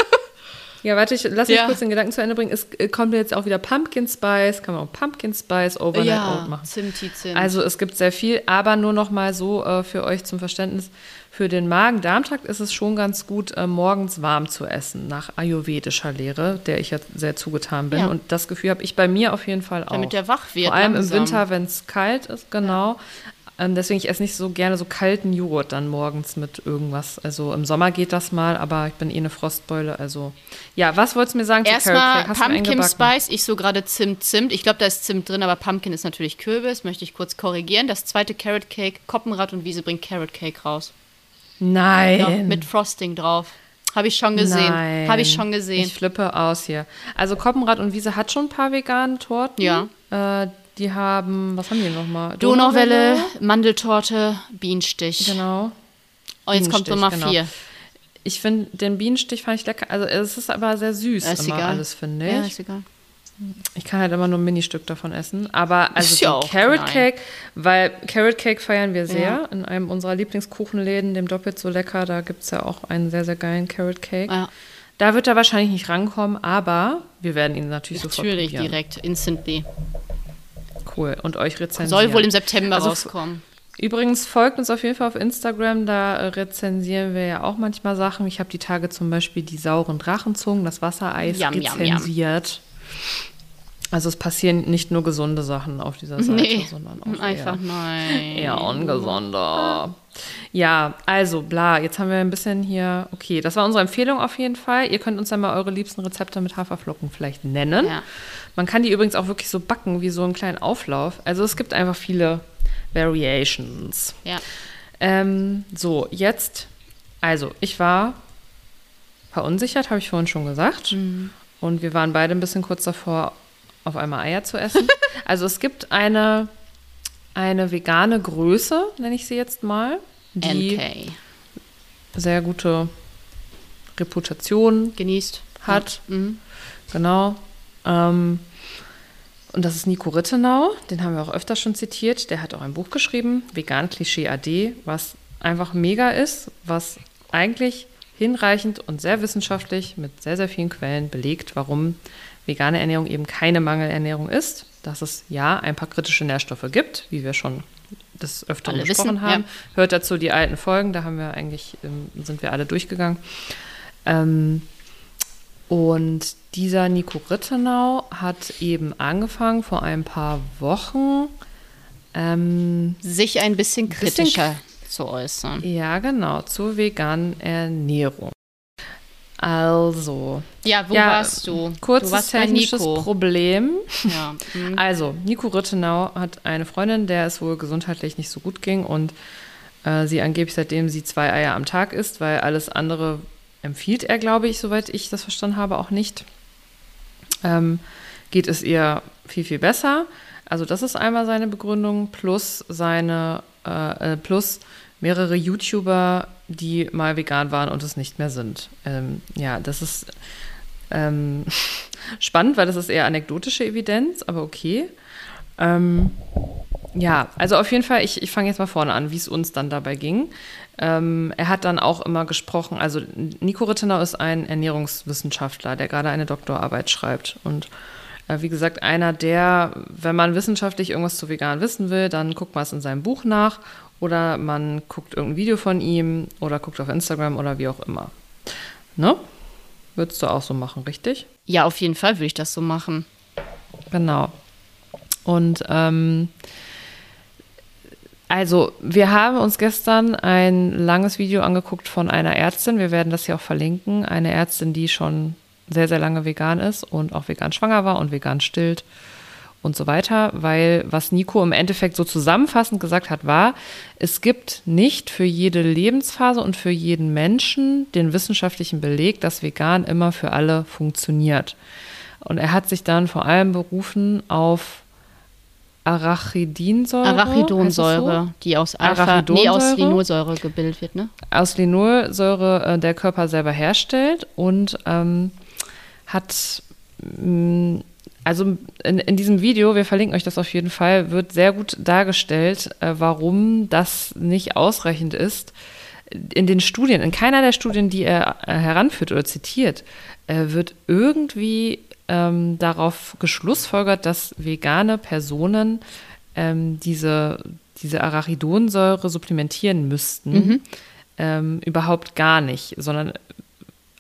ja, warte, ich lass mich ja. kurz den Gedanken zu Ende bringen. Es äh, kommt jetzt auch wieder Pumpkin Spice, kann man auch Pumpkin Spice Overnight ja, Oat machen. Zimti, Zimt. Also es gibt sehr viel, aber nur noch mal so äh, für euch zum Verständnis. Für den Magen-Darm-Trakt ist es schon ganz gut, äh, morgens warm zu essen, nach ayurvedischer Lehre, der ich ja sehr zugetan bin. Ja. Und das Gefühl habe ich bei mir auf jeden Fall auch. Damit der wach wird. Vor allem langsam. im Winter, wenn es kalt ist, genau. Ja. Ähm, deswegen, ich esse nicht so gerne so kalten Joghurt dann morgens mit irgendwas. Also im Sommer geht das mal, aber ich bin eh eine Frostbeule. Also ja, was wolltest du mir sagen Erstmal Pumpkin Spice, ich so gerade Zimt, Zimt. Ich glaube, da ist Zimt drin, aber Pumpkin ist natürlich Kürbis, möchte ich kurz korrigieren. Das zweite Carrot Cake, Koppenrad und Wiese bringt Carrot Cake raus. Nein. Ja, mit Frosting drauf. Habe ich schon gesehen. Habe ich schon gesehen. Ich flippe aus hier. Also Koppenrad und Wiese hat schon ein paar vegane Torten. Ja. Äh, die haben, was haben die nochmal? Donauwelle, Mandeltorte, Bienenstich. Genau. Oh, jetzt kommt Nummer genau. vier. Ich finde, den Bienenstich fand ich lecker. Also es ist aber sehr süß ist immer egal. alles, finde ich. Ja, ist egal. Ich kann halt immer nur ein Ministück davon essen. Aber also ja Carrot klein. Cake, weil Carrot Cake feiern wir sehr ja. in einem unserer Lieblingskuchenläden, dem doppelt so lecker. Da gibt es ja auch einen sehr, sehr geilen Carrot Cake. Ja. Da wird er wahrscheinlich nicht rankommen, aber wir werden ihn natürlich, sofort Natürlich, direkt, instantly. Cool. Und euch rezensieren. Soll wohl im September Also, rauskommen. Übrigens folgt uns auf jeden Fall auf Instagram, da rezensieren wir ja auch manchmal Sachen. Ich habe die Tage zum Beispiel die sauren Drachenzungen, das Wassereis Yum, yum, yum. Also es passieren nicht nur gesunde Sachen auf dieser Seite, Nee, sondern auch einfach eher, nein. eher ungesunder. Ja, also bla, jetzt haben wir ein bisschen hier, okay, das war unsere Empfehlung auf jeden Fall. Ihr könnt uns ja mal eure liebsten Rezepte mit Haferflocken vielleicht nennen. Ja. Man kann die übrigens auch wirklich so backen, wie so einen kleinen Auflauf. Also es gibt einfach viele Variations. Ja. Ähm, so, jetzt, also ich war verunsichert, habe ich vorhin schon gesagt. Mhm. Und wir waren beide ein bisschen kurz davor, auf einmal Eier zu essen. also es gibt eine, eine vegane Größe, nenne ich sie jetzt mal, die NK. sehr gute Reputation Genießt. hat. Ja. Mhm. Genau. Ähm, und das ist Nico Rittenau, den haben wir auch öfter schon zitiert. Der hat auch ein Buch geschrieben, Vegan Klischee AD, was einfach mega ist, was eigentlich hinreichend und sehr wissenschaftlich mit sehr, sehr vielen Quellen belegt, warum vegane Ernährung eben keine Mangelernährung ist. Dass es ja ein paar kritische Nährstoffe gibt, wie wir schon des Öfteren Alle besprochen wissen, haben. ja. Hört dazu die alten Folgen, da haben wir eigentlich, ähm, sind wir alle durchgegangen. Ähm, und dieser Nico Rittenau hat eben angefangen vor ein paar Wochen. Ähm, Sich ein bisschen Bisschen kritischer zu äußern. ja, genau, zur veganen Ernährung. Also, Ja, wo Ja, warst du? kurzes du warst bei technisches Nico. Problem. Ja. mhm. Also, Nico Rittenau hat eine Freundin, der es wohl gesundheitlich nicht so gut ging und äh, sie angeblich seitdem sie zwei Eier am Tag isst, weil alles andere empfiehlt er, glaube ich, soweit ich das verstanden habe, auch nicht. Ähm, geht es ihr viel, viel besser. Also das ist einmal seine Begründung, plus seine, äh, äh, plus mehrere YouTuber, die mal vegan waren und es nicht mehr sind. Ähm, ja, das ist ähm, spannend, weil das ist eher anekdotische Evidenz, aber okay. Ähm, ja, also auf jeden Fall, ich, ich fange jetzt mal vorne an, wie es uns dann dabei ging. Ähm, er hat dann auch immer gesprochen, also Nico Rittenau ist ein Ernährungswissenschaftler, der gerade eine Doktorarbeit schreibt. Und äh, wie gesagt, einer der, wenn man wissenschaftlich irgendwas zu vegan wissen will, dann guckt man es in seinem Buch nach oder man guckt irgendein Video von ihm oder guckt auf Instagram oder wie auch immer. Ne? Würdest du auch so machen, richtig? ja, auf jeden Fall würde ich das so machen. Genau. Und ähm, also, wir haben uns gestern ein langes Video angeguckt von einer Ärztin. Wir werden das hier auch verlinken. Eine Ärztin, die schon sehr, sehr lange vegan ist und auch vegan schwanger war und vegan stillt und so weiter. Weil was Nico im Endeffekt so zusammenfassend gesagt hat, war, es gibt nicht für jede Lebensphase und für jeden Menschen den wissenschaftlichen Beleg, dass vegan immer für alle funktioniert. Und er hat sich dann vor allem berufen auf Arachidinsäure. Arachidonsäure, heißt die aus Alpha, nee, aus? Linolsäure gebildet wird, ne? so? Aus Linolsäure äh, der Körper selber herstellt und ähm, hat, mh, also in, in diesem Video, wir verlinken euch das auf jeden Fall, wird sehr gut dargestellt, äh, warum das nicht ausreichend ist. In den Studien, in keiner der Studien, die er äh, heranführt oder zitiert, äh, wird irgendwie ähm, darauf geschlussfolgert, dass vegane Personen ähm, diese, diese Arachidonsäure supplementieren müssten. Ähm, überhaupt gar nicht, sondern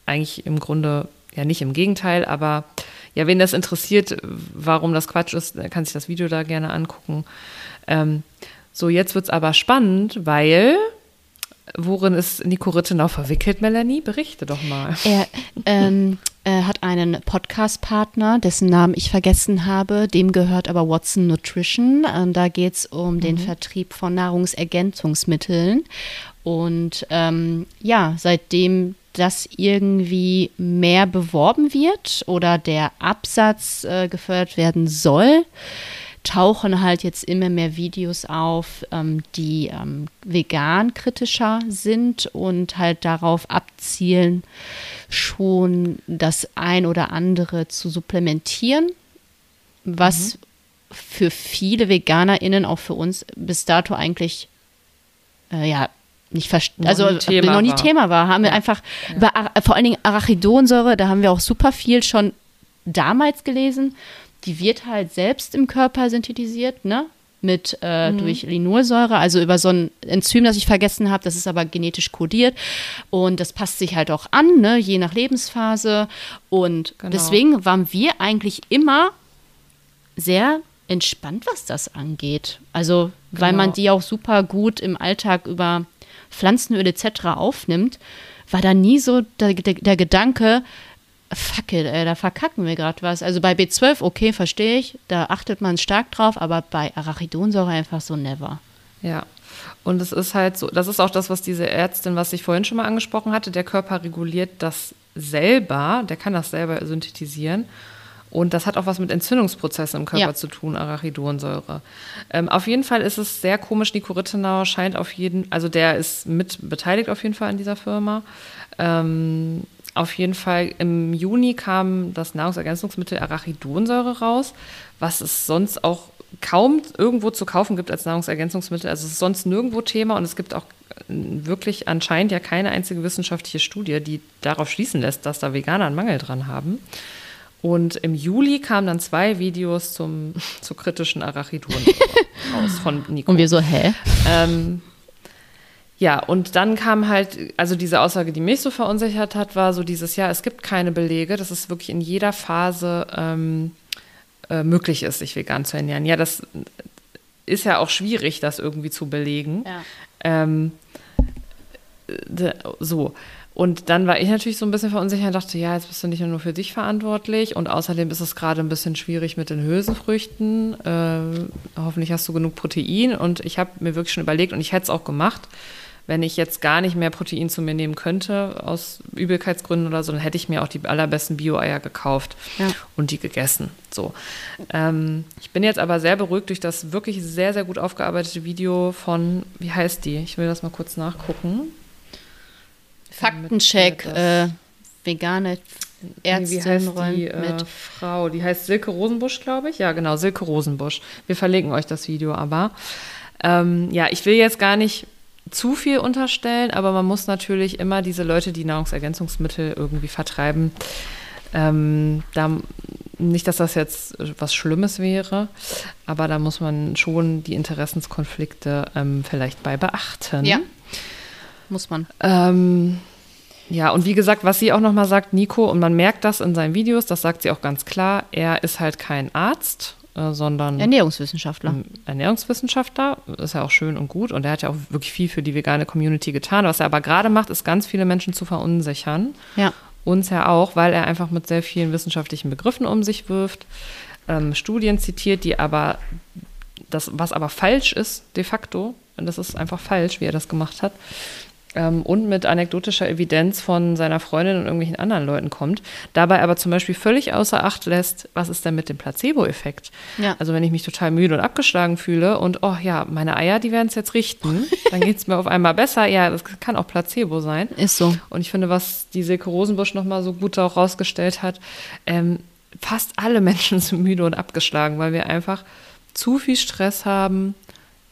eigentlich im Grunde, ja nicht im Gegenteil, aber ja, wen das interessiert, warum das Quatsch ist, kann sich das Video da gerne angucken. Ähm, so, jetzt wird es aber spannend, weil worin ist Nico Rittenau verwickelt, Melanie? Berichte doch mal. Er ähm, er hat einen Podcast-Partner, dessen Namen ich vergessen habe. Dem gehört aber Watson Nutrition. Ähm, da geht es um den Vertrieb von Nahrungsergänzungsmitteln. Und ähm, ja, seitdem das irgendwie mehr beworben wird oder der Absatz äh, gefördert werden soll, tauchen halt jetzt immer mehr Videos auf, ähm, die ähm, vegan kritischer sind und halt darauf abzielen, schon das ein oder andere zu supplementieren, was für viele VeganerInnen, auch für uns, bis dato eigentlich äh, ja nicht verstanden, also noch nie, noch nie war. Thema war. Haben wir einfach ja. über vor allen Dingen Arachidonsäure, da haben wir auch super viel schon damals gelesen. Die wird halt selbst im Körper synthetisiert, ne? Mit äh, mhm. durch Linolsäure, also über so ein Enzym, das ich vergessen habe, das ist aber genetisch kodiert und das passt sich halt auch an, ne? je nach Lebensphase. Und genau. deswegen waren wir eigentlich immer sehr entspannt, was das angeht. Also, weil genau. man die auch super gut im Alltag über Pflanzenöl etc. aufnimmt, war da nie so der, der, der Gedanke, fuck it, ey, da verkacken wir gerade was. Also bei B12, okay, verstehe ich, da achtet man stark drauf, aber bei Arachidonsäure einfach so never. Ja. Und es ist halt so, das ist auch das, was diese Ärztin, was ich vorhin schon mal angesprochen hatte, der Körper reguliert das selber, der kann das selber synthetisieren. Und das hat auch was mit Entzündungsprozessen im Körper ja. zu tun, Arachidonsäure. Ähm, auf jeden Fall ist es sehr komisch. Nico Rittenauer scheint auf jeden, also der ist mit beteiligt auf jeden Fall an dieser Firma. Ähm, auf jeden Fall im Juni kam das Nahrungsergänzungsmittel Arachidonsäure raus, was es sonst auch kaum irgendwo zu kaufen gibt als Nahrungsergänzungsmittel. Also es ist sonst nirgendwo Thema und es gibt auch wirklich anscheinend ja keine einzige wissenschaftliche Studie, die darauf schließen lässt, dass da Veganer einen Mangel dran haben. Und im Juli kamen dann zwei Videos zum, zu kritischen Arachidon raus von Nico. Und wir so, hä? Ähm, ja, und dann kam halt, also diese Aussage, die mich so verunsichert hat, war so dieses Jahr, es gibt keine Belege, dass es wirklich in jeder Phase ähm, äh, möglich ist, sich vegan zu ernähren. Ja, das ist ja auch schwierig, das irgendwie zu belegen. Ja. Ähm, so. Und dann war ich natürlich so ein bisschen verunsichert und dachte, ja, jetzt bist du nicht nur für dich verantwortlich und außerdem ist es gerade ein bisschen schwierig mit den Hülsenfrüchten. Äh, hoffentlich hast du genug Protein und ich habe mir wirklich schon überlegt und ich hätte es auch gemacht, wenn ich jetzt gar nicht mehr Protein zu mir nehmen könnte aus Übelkeitsgründen oder so, dann hätte ich mir auch die allerbesten Bio-Eier gekauft ja. und die gegessen. So. Ähm, ich bin jetzt aber sehr beruhigt durch das wirklich sehr, sehr gut aufgearbeitete Video von, wie heißt die? Ich will das mal kurz nachgucken. Faktencheck, äh, vegane Ärztin wie heißt die äh, Frau? Die heißt Silke Rosenbusch, glaube ich. Ja, genau, Silke Rosenbusch. Wir verlinken euch das Video aber. Ähm, ja, ich will jetzt gar nicht zu viel unterstellen, aber man muss natürlich immer diese Leute, die Nahrungsergänzungsmittel irgendwie vertreiben, ähm, da, nicht, dass das jetzt was Schlimmes wäre, aber da muss man schon die Interessenskonflikte ähm, vielleicht bei beachten. Ja. Muss man. Ähm, ja, und wie gesagt, was sie auch nochmal sagt, Nico, und man merkt das in seinen Videos, das sagt sie auch ganz klar, er ist halt kein Arzt, äh, sondern Ernährungswissenschaftler. Ernährungswissenschaftler, ist ja auch schön und gut. Und er hat ja auch wirklich viel für die vegane Community getan. Was er aber gerade macht, ist ganz viele Menschen zu verunsichern. Ja. Uns ja auch, weil er einfach mit sehr vielen wissenschaftlichen Begriffen um sich wirft, ähm, Studien zitiert, die aber das, was aber falsch ist, de facto, und das ist einfach falsch, wie er das gemacht hat, ähm, und mit anekdotischer Evidenz von seiner Freundin und irgendwelchen anderen Leuten kommt, dabei aber zum Beispiel völlig außer Acht lässt, was ist denn mit dem Placebo-Effekt? Ja. Also wenn ich mich total müde und abgeschlagen fühle und, oh ja, meine Eier, die werden es jetzt richten, dann geht es mir auf einmal besser. Ja, das kann auch Placebo sein. Ist so. Und ich finde, was die Silke Rosenbusch nochmal so gut auch rausgestellt hat, ähm, fast alle Menschen sind müde und abgeschlagen, weil wir einfach zu viel Stress haben,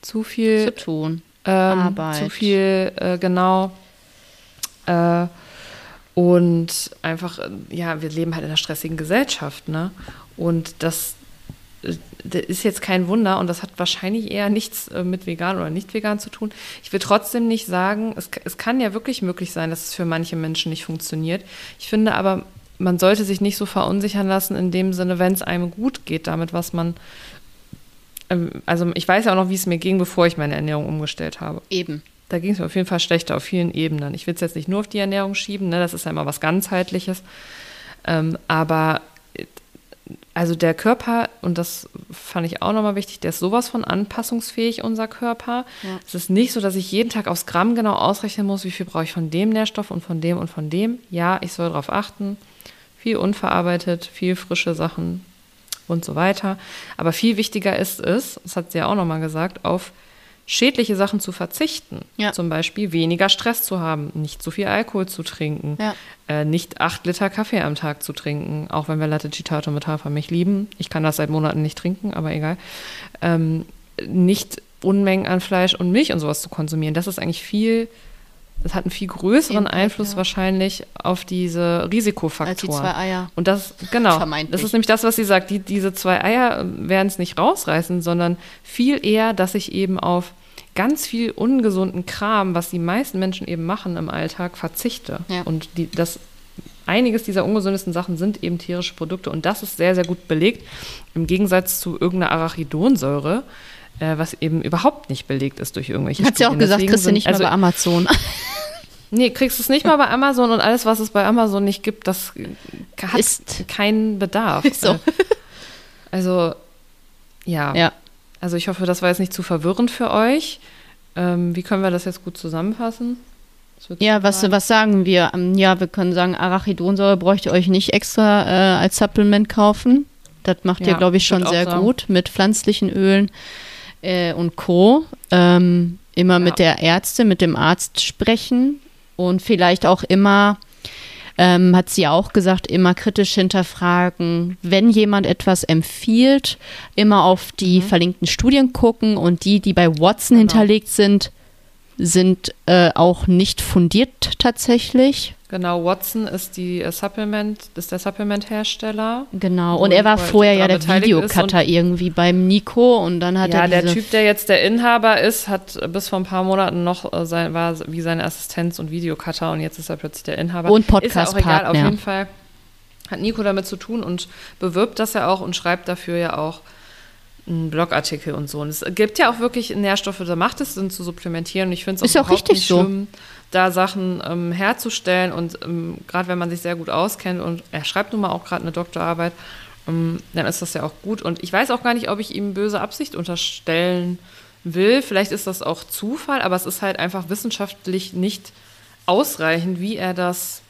zu viel zu tun ähm, Arbeit. Zu viel, äh, genau. Äh, und einfach, äh, ja, wir leben halt in einer stressigen Gesellschaft, ne? Und das, äh, das ist jetzt kein Wunder und das hat wahrscheinlich eher nichts äh, mit vegan oder nicht vegan zu tun. Ich will trotzdem nicht sagen, es, es kann ja wirklich möglich sein, dass es für manche Menschen nicht funktioniert. Ich finde aber, man sollte sich nicht so verunsichern lassen, in dem Sinne, wenn es einem gut geht, damit, was man also ich weiß ja auch noch, wie es mir ging, bevor ich meine Ernährung umgestellt habe. Eben. Da ging es mir auf jeden Fall schlechter auf vielen Ebenen. Ich will es jetzt nicht nur auf die Ernährung schieben, ne? das ist ja immer was ganzheitliches. Ähm, aber also der Körper, und das fand ich auch nochmal wichtig, der ist sowas von anpassungsfähig, unser Körper. Ja. Es ist nicht so, dass ich jeden Tag aufs Gramm genau ausrechnen muss, wie viel brauche ich von dem Nährstoff und von dem und von dem. Ja, ich soll darauf achten. Viel unverarbeitet, viel frische Sachen, und so weiter. Aber viel wichtiger ist es, das hat sie ja auch nochmal gesagt, auf schädliche Sachen zu verzichten. Ja. Zum Beispiel weniger Stress zu haben, nicht zu viel Alkohol zu trinken, ja. äh, nicht acht Liter Kaffee am Tag zu trinken, auch wenn wir Latte Citato mit Hafermilch lieben. Ich kann das seit Monaten nicht trinken, aber egal. Ähm, nicht Unmengen an Fleisch und Milch und sowas zu konsumieren. Das ist eigentlich viel es hat einen viel größeren Impact, Einfluss ja. wahrscheinlich auf diese Risikofaktoren. Als die zwei Eier. Und das, genau, das ist nämlich das, was sie sagt. Die, diese zwei Eier werden es nicht rausreißen, sondern viel eher, dass ich eben auf ganz viel ungesunden Kram, was die meisten Menschen eben machen im Alltag, verzichte. Ja. Und die, das, einiges dieser ungesündesten Sachen sind eben tierische Produkte. Und das ist sehr, sehr gut belegt, im Gegensatz zu irgendeiner Arachidonsäure, äh, was eben überhaupt nicht belegt ist durch irgendwelche Hat sie auch gesagt, Deswegen kriegst du sind- nicht mal also, bei Amazon. Nee, kriegst du es nicht mal bei Amazon und alles, was es bei Amazon nicht gibt, das hat Ist- keinen Bedarf. So. Äh, Also, ja. Ja. Also ich hoffe, das war jetzt nicht zu verwirrend für euch. Ähm, wie können wir das jetzt gut zusammenfassen? Ja, was, sagen? was sagen wir? Ähm, Ja, wir können sagen, Arachidonsäure bräucht ihr euch nicht extra äh, als Supplement kaufen. Das macht ihr, Ja, glaube ich, schon sehr sagen. gut mit pflanzlichen Ölen äh, und Co. Ähm, immer mit der Ärztin, mit dem Arzt sprechen und vielleicht auch immer, ähm, hat sie auch gesagt, immer kritisch hinterfragen, wenn jemand etwas empfiehlt, immer auf die Mhm. verlinkten Studien gucken und die, die bei Watson Genau. hinterlegt sind, sind äh, auch nicht fundiert tatsächlich. Genau, Watson ist die äh, Supplement, ist der Supplement-Hersteller. Genau. Und er war vorher ja der Videocutter irgendwie beim Nico und dann hat ja, er der diese Typ, der jetzt der Inhaber ist, hat bis vor ein paar Monaten noch äh, sein, war wie seine Assistenz und Videocutter und jetzt ist er plötzlich der Inhaber. Und Ist ja auch egal, auf Podcast-Partner. jeden Fall hat Nico damit zu tun und bewirbt das ja auch und schreibt dafür ja auch einen Blogartikel und so. Und es gibt ja auch wirklich Nährstoffe, da macht es Sinn zu supplementieren. Und ich finde es auch, Ist ja auch richtig nicht so. schlimm, da Sachen ähm, herzustellen. Und ähm, gerade wenn man sich sehr gut auskennt und er schreibt nun mal auch gerade eine Doktorarbeit, ähm, dann ist das ja auch gut. Und ich weiß auch gar nicht, ob ich ihm böse Absicht unterstellen will. Vielleicht ist das auch Zufall, aber es ist halt einfach wissenschaftlich nicht ausreichend, wie er das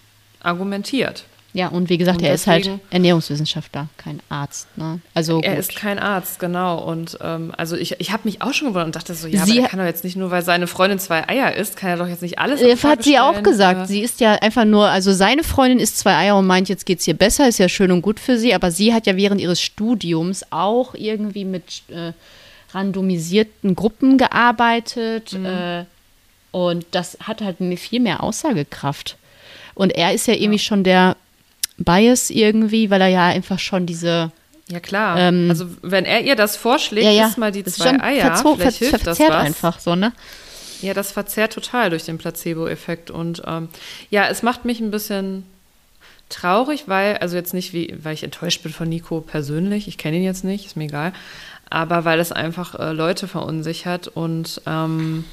argumentiert. Ja, und wie gesagt, Und er ist halt deswegen- Ernährungswissenschaftler, kein Arzt. Ne? Also Er gut. ist kein Arzt, genau. Und ähm, also ich, ich habe mich auch schon gewundert und dachte so, ja, Sie- aber er kann doch jetzt nicht nur, weil seine Freundin zwei Eier isst, kann er doch jetzt nicht alles Äh, hat sie auch gesagt. Äh, Sie ist ja einfach nur, also seine Freundin isst zwei Eier und meint, jetzt geht's ihr besser, ist ja schön und gut für sie, aber sie hat ja während ihres Studiums auch irgendwie mit äh, randomisierten Gruppen gearbeitet Mhm. äh, und das hat halt viel mehr Aussagekraft. Und er ist ja irgendwie schon der Bias irgendwie, weil er ja einfach schon diese ja klar. Ähm, also wenn er ihr das vorschlägt, ja, ja, isst mal die das ist zwei Eier, vielleicht hilft das verzerrt was. einfach so, ne? Ja, das verzerrt total durch den Placebo-Effekt. Und ähm, ja, es macht mich ein bisschen traurig, weil, also jetzt nicht, wie, weil ich enttäuscht bin von Nico persönlich, ich kenne ihn jetzt nicht, ist mir egal, aber weil es einfach äh, Leute verunsichert und ähm,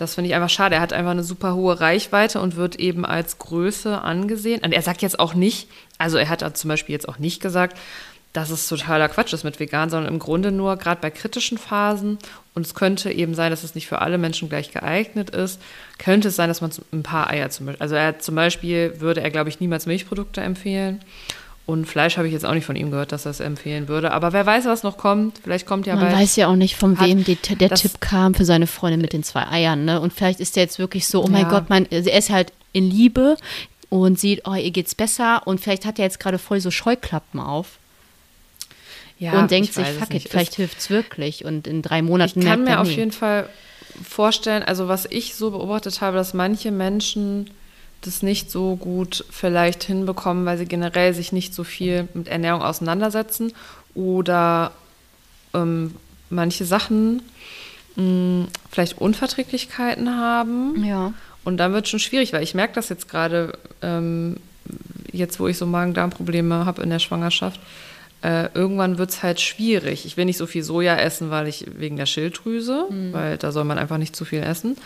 das finde ich einfach schade. Er hat einfach eine super hohe Reichweite und wird eben als Größe angesehen. Und er sagt jetzt auch nicht, also er hat zum Beispiel jetzt auch nicht gesagt, dass es totaler Quatsch ist mit vegan, sondern im Grunde nur gerade bei kritischen Phasen und es könnte eben sein, dass es nicht für alle Menschen gleich geeignet ist, könnte es sein, dass man ein paar Eier zum Beispiel, also er zum Beispiel würde er, glaube ich, niemals Milchprodukte empfehlen und Fleisch habe ich jetzt auch nicht von ihm gehört, dass er es empfehlen würde, aber wer weiß, was noch kommt, vielleicht kommt ja Man bald. weiß ja auch nicht, von wem die, der Tipp kam für seine Freundin mit den zwei Eiern, ne? Und vielleicht ist der jetzt wirklich so, oh mein Ja. Gott, mein, er ist halt in Liebe und sieht, oh, ihr geht's besser und vielleicht hat er jetzt gerade voll so Scheuklappen auf ja, und denkt ich sich, es fuck it, vielleicht hilft's wirklich und in drei Monaten Ich kann mir auf jeden Fall vorstellen, also was ich so beobachtet habe, dass manche Menschen das nicht so gut vielleicht hinbekommen, weil sie generell sich nicht so viel mit Ernährung auseinandersetzen oder ähm, manche Sachen mh, vielleicht Unverträglichkeiten haben. Ja. Und dann wird es schon schwierig, weil ich merke das jetzt gerade, ähm, jetzt wo ich so Magen-Darm-Probleme habe in der Schwangerschaft, äh, irgendwann wird es halt schwierig. Ich will nicht so viel Soja essen, weil ich wegen der Schilddrüse, weil da soll man einfach nicht zu viel essen.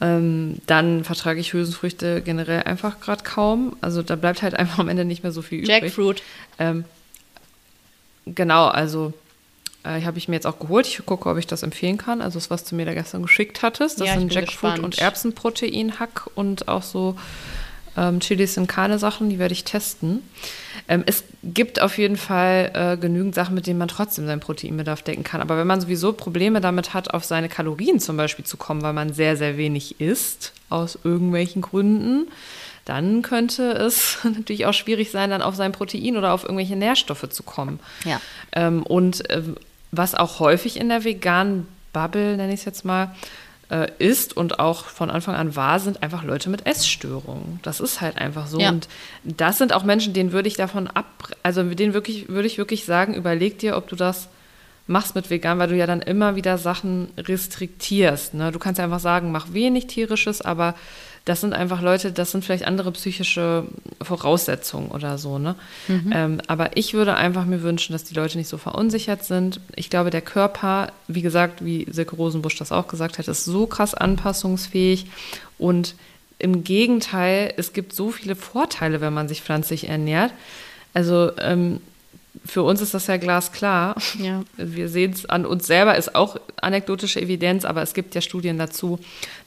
Ähm, dann vertrage ich Hülsenfrüchte generell einfach gerade kaum. Also da bleibt halt einfach am Ende nicht mehr so viel übrig. Jackfruit. Ähm, genau, also äh, habe ich mir jetzt auch geholt. Ich gucke, ob ich das empfehlen kann. Also das, was du mir da gestern geschickt hattest. Das Ja, sind Jackfruit gespannt. und Erbsenprotein-Hack und auch so ähm, Chilis und Karne-Sachen, die werde ich testen. Ähm, es gibt auf jeden Fall äh, genügend Sachen, mit denen man trotzdem seinen Proteinbedarf decken kann. Aber wenn man sowieso Probleme damit hat, auf seine Kalorien zum Beispiel zu kommen, weil man sehr, sehr wenig isst, aus irgendwelchen Gründen, dann könnte es natürlich auch schwierig sein, dann auf sein Protein oder auf irgendwelche Nährstoffe zu kommen. Ja. Ähm, und ähm, was auch häufig in der veganen Bubble, nenne ich es jetzt mal, äh, ist und auch von Anfang an war, sind einfach Leute mit Essstörungen. Das ist halt einfach so. Ja. Und das sind auch Menschen, denen würde ich davon ab, also denen wirklich, würde ich wirklich sagen, überleg dir, ob du das machst mit vegan, weil du ja dann immer wieder Sachen restriktierst. Ne? Du kannst ja einfach sagen, mach wenig tierisches, aber das sind einfach Leute, das sind vielleicht andere psychische Voraussetzungen oder so. Ne? Ähm, aber ich würde einfach mir wünschen, dass die Leute nicht so verunsichert sind. Ich glaube, der Körper, wie gesagt, wie Silke Rosenbusch das auch gesagt hat, ist so krass anpassungsfähig und im Gegenteil, es gibt so viele Vorteile, wenn man sich pflanzlich ernährt. Also ähm, für uns ist das ja glasklar. Ja. Wir sehen es an uns selber, ist auch anekdotische Evidenz, aber es gibt ja Studien dazu,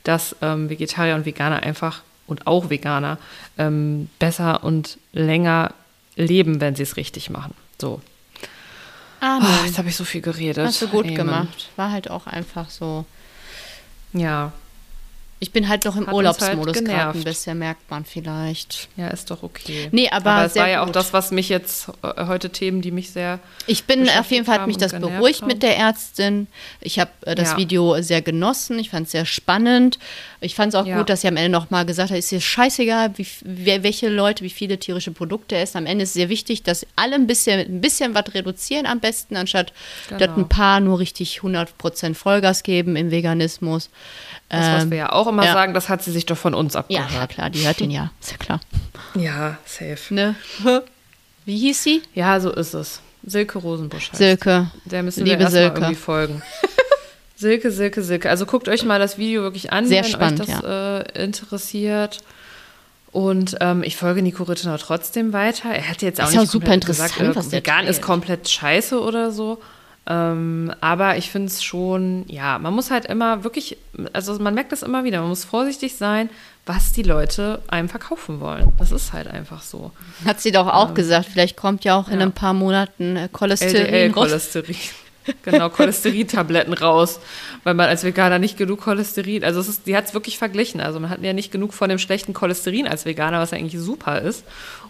dass ähm, Vegetarier und Veganer einfach und auch Veganer ähm, besser und länger leben, wenn sie es richtig machen. So. Ah, Oh, jetzt habe ich so viel geredet. Hast du gut Amen. gemacht. War halt auch einfach so. Ja, Ich bin halt noch im Hat Urlaubsmodus halt gerade ein bisschen, merkt man vielleicht. ja, ist doch okay. Nee, aber es sehr war ja auch gut. das, was mich jetzt äh, heute Themen, die mich sehr Ich bin auf jeden Fall hat mich das beruhigt haben. mit der Ärztin. Ich habe äh, das Ja. Video sehr genossen. Ich fand es sehr spannend. Ich fand es auch Ja. gut, dass sie am Ende nochmal gesagt hat, ist dir scheißegal, wie, wer, welche Leute, wie viele tierische Produkte essen. Am Ende ist sehr wichtig, dass alle ein bisschen, ein bisschen was reduzieren am besten, anstatt Genau. dass ein paar nur richtig 100% Vollgas geben im Veganismus. Das, was Ähm, wir ja auch immer ja. sagen, das hat sie sich doch von uns abgehört. ja, klar, die hört den ja. Ist ja klar. Ja, safe. Ne? Wie hieß sie? Ja, so ist es. Silke Rosenbusch heißt. Silke. Der müssen Liebe wir Silke. irgendwie folgen. Silke, Silke, Silke. Also guckt euch mal das Video wirklich an, Sehr wenn spannend, euch das äh, interessiert. Und ähm, ich folge Nico Rittenau trotzdem weiter. Er hat jetzt auch Ist ja nicht auch super interessant, gesagt, äh, was der vegan ist komplett scheiße oder so. Ähm, aber ich finde es schon, ja, man muss halt immer wirklich, also man merkt das immer wieder, man muss vorsichtig sein, was die Leute einem verkaufen wollen. Das ist halt einfach so. Hat sie doch auch gesagt, vielleicht kommt ja auch in Ähm, ja. ein paar Monaten äh, Cholesterin raus. LDL-Cholesterin. Genau, Cholesterintabletten raus, weil man als Veganer nicht genug Cholesterin, also ist, die hat es wirklich verglichen. Also man hat ja nicht genug von dem schlechten Cholesterin als Veganer, was ja eigentlich super ist.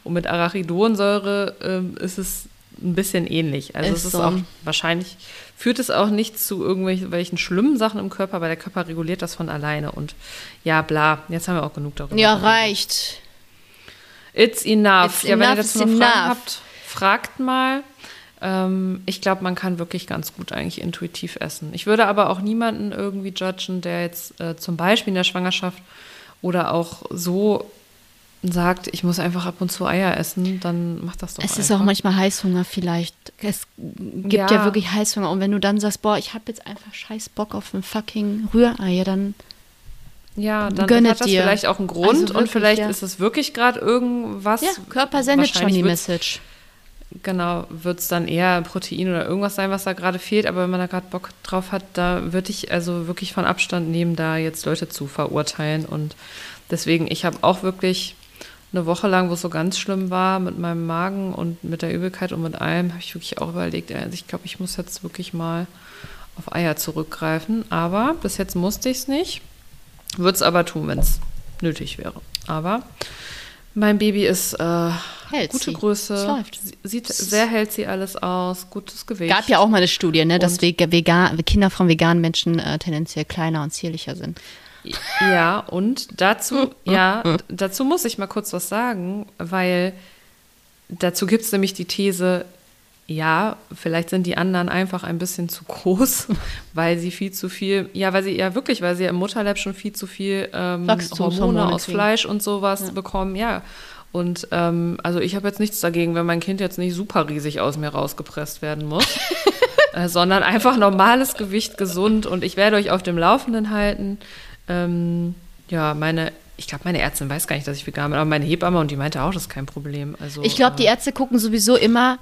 Und mit Arachidonsäure ähm, ist es ein bisschen ähnlich. Also Ist es ist so. auch wahrscheinlich, führt es auch nicht zu irgendwelchen schlimmen Sachen im Körper, weil der Körper reguliert das von alleine. Und ja, bla, jetzt haben wir auch genug darüber. Ja, reicht. It's enough. It's ja, wenn enough ihr dazu noch Fragen enough. habt, fragt mal. Ähm, ich glaube, man kann wirklich ganz gut eigentlich intuitiv essen. Ich würde aber auch niemanden irgendwie judgen, der jetzt äh, zum Beispiel in der Schwangerschaft oder auch so sagt, ich muss einfach ab und zu Eier essen, dann macht das doch Es einfach. ist auch manchmal Heißhunger vielleicht. Es gibt ja, Ja. wirklich Heißhunger. Und wenn du dann sagst, boah, ich habe jetzt einfach scheiß Bock auf ein fucking Rührei, dann ja, dann Gönne hat das dir. vielleicht auch einen Grund Also und wirklich, vielleicht ja. ist es wirklich gerade irgendwas. ja, Körper sendet schon die Message. Genau, wird es dann eher Protein oder irgendwas sein, was da gerade fehlt. Aber wenn man da gerade Bock drauf hat, da würde ich also wirklich von Abstand nehmen, da jetzt Leute zu verurteilen. Und deswegen, ich habe auch wirklich eine Woche lang, wo es so ganz schlimm war mit meinem Magen und mit der Übelkeit und mit allem, habe ich wirklich auch überlegt, also ich glaube, ich muss jetzt wirklich mal auf Eier zurückgreifen. Aber bis jetzt musste ich es nicht. Würde es aber tun, wenn es nötig wäre. Aber mein Baby ist äh, Hält gute sie. Größe. Sie- Sieht sehr healthy alles aus, gutes Gewicht. Gab ja auch mal eine Studie, ne, dass vegan, Kinder von veganen Menschen äh, tendenziell kleiner und zierlicher sind. Ja, und dazu, ja, dazu muss ich mal kurz was sagen, weil dazu gibt es nämlich die These, ja, vielleicht sind die anderen einfach ein bisschen zu groß, weil sie viel zu viel, ja, weil sie ja wirklich, weil sie ja im Mutterleib schon viel zu viel ähm, Wachstumshormone Hormone aus kriegen. Fleisch und sowas bekommen, ja. Und ähm, also ich habe jetzt nichts dagegen, wenn mein Kind jetzt nicht super riesig aus mir rausgepresst werden muss, äh, sondern einfach normales Gewicht, gesund. Und ich werde euch auf dem Laufenden halten. Ähm, ja, meine, ich glaube, meine Ärztin weiß gar nicht, dass ich vegan bin, aber meine Hebamme und die meinte auch, das ist kein Problem. Also, Ich glaube, die äh, Ärzte gucken sowieso immer,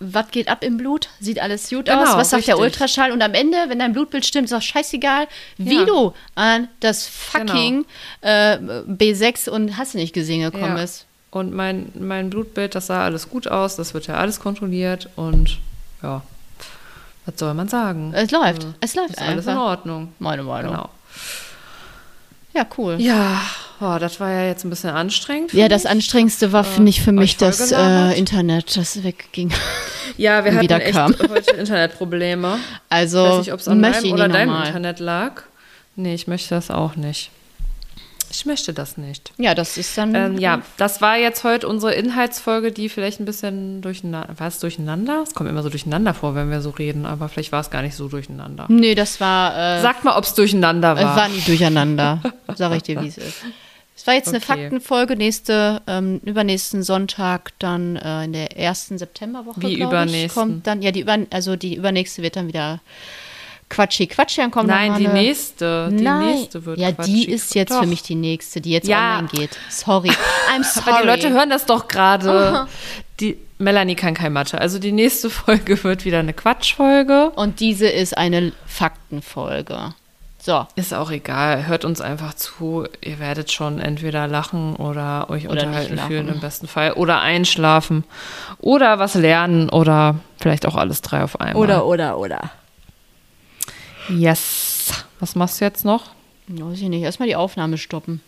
was geht ab im Blut, sieht alles gut Genau, aus, was sagt der richtig. Ultraschall und am Ende, wenn dein Blutbild stimmt, ist auch scheißegal, wie Ja. du an das fucking äh, B6 und hast du nicht gesehen gekommen Ja. ist. Und mein, mein Blutbild, das sah alles gut aus, das wird ja alles kontrolliert und ja, was soll man sagen? Es läuft, Also, es läuft Ist alles in einfach. Ordnung. Meine Meinung. Genau. Ja, cool. Ja, oh, das war ja jetzt ein bisschen anstrengend. Ja, das mich. Anstrengendste war, finde ich, für mich euch das äh, Internet, das wegging. Ja, wir hatten wieder echt kam. heute Internetprobleme. Also, Ich weiß nicht, ob es an meinem oder deinem. Internet lag. Nee, ich möchte das auch nicht. Ich möchte das nicht. Ja, das ist dann. Ähm, ja, das war jetzt heute unsere Inhaltsfolge, die vielleicht ein bisschen durcheinander. War es durcheinander? Es kommt immer so durcheinander vor, wenn wir so reden, aber vielleicht war es gar nicht so durcheinander. Nee, das war. Äh, Sag mal, ob es durcheinander es war. war nie durcheinander. Sag ich dir, wie es ist. Es war jetzt eine Okay. Faktenfolge. Nächste, ähm, übernächsten Sonntag, dann äh, in der ersten Septemberwoche. Wie Ich, übernächsten? kommt dann, ja, die, über, also die übernächste wird dann wieder Quatschi Quatschi. Dann kommt noch Nein, mal die eine, nächste. Die Nein. nächste wird ja, die Quatschi. ist jetzt Doch. für mich die nächste, die jetzt Ja. online geht. Sorry. I'm sorry. Aber die Leute hören das doch gerade. Die Melanie kann kein Mathe. Also die nächste Folge wird wieder eine Quatschfolge. Und diese ist eine Faktenfolge. So. Ist auch egal. Hört uns einfach zu. Ihr werdet schon entweder lachen oder euch Oder unterhalten fühlen im besten Fall. Oder einschlafen. Oder was lernen. Oder vielleicht auch alles drei auf einmal. oder, oder. Yes. Was machst du jetzt noch? Weiß ich nicht. Erstmal die Aufnahme stoppen.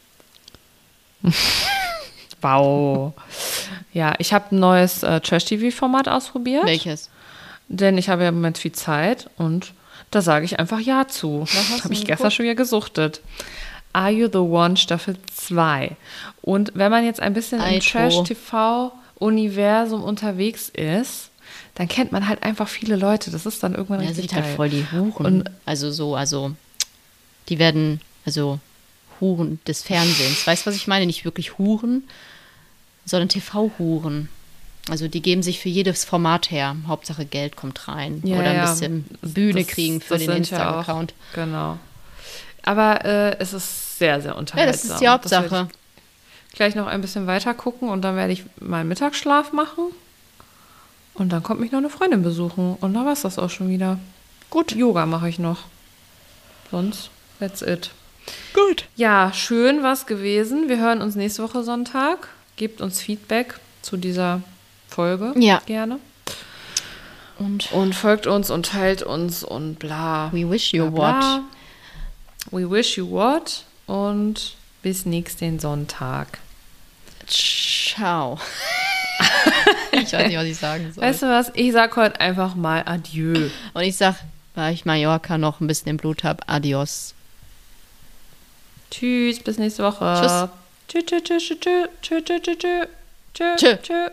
Wow. ja, ich habe ein neues äh, Trash-TV-Format ausprobiert. Welches? Denn ich habe ja im Moment viel Zeit und da sage ich einfach Ja zu. Habe ich gestern schon wieder gesuchtet. Are You the One Staffel 2. Und wenn man jetzt ein bisschen im Aito. Trash-TV-Universum unterwegs ist, dann kennt man halt einfach viele Leute. Das ist dann irgendwann Ja, richtig sind halt geil. voll die Huren. Und- also so, also die werden, also Huren des Fernsehens. Weißt du, was ich meine? Nicht wirklich Huren, sondern TV-Huren. Also die geben sich für jedes Format her. Hauptsache Geld kommt rein. Ja, Oder ein ja. bisschen Bühne Das- kriegen für den ja Insta-Account. Genau. Aber äh, es ist sehr, sehr Ja, unterhaltsam. das ist die Hauptsache. gleich noch ein bisschen weiter gucken und dann werde ich meinen Mittagsschlaf machen. Und dann kommt mich noch eine Freundin besuchen. Und dann war es das auch schon wieder. Gut. Yoga mache ich noch. Sonst, that's it. Gut. Ja, schön war es gewesen. Wir hören uns nächste Woche Sonntag. Gebt uns Feedback zu dieser Folge. Ja. Gerne. Und Und folgt uns und teilt uns und bla. we wish you bla, what? bla. We wish you what. Und bis nächsten Sonntag. Ciao. ich weiß nicht, was ich sagen soll. Weißt du was? Ich sag heute einfach mal Adieu. Und ich sag, weil ich Mallorca noch ein bisschen im Blut habe, adios. Tschüss, bis nächste Woche. Tschüss. Tschüss, tschüss, tschüss, tschüss, tschüss, tschüss, tschüss, tschüss.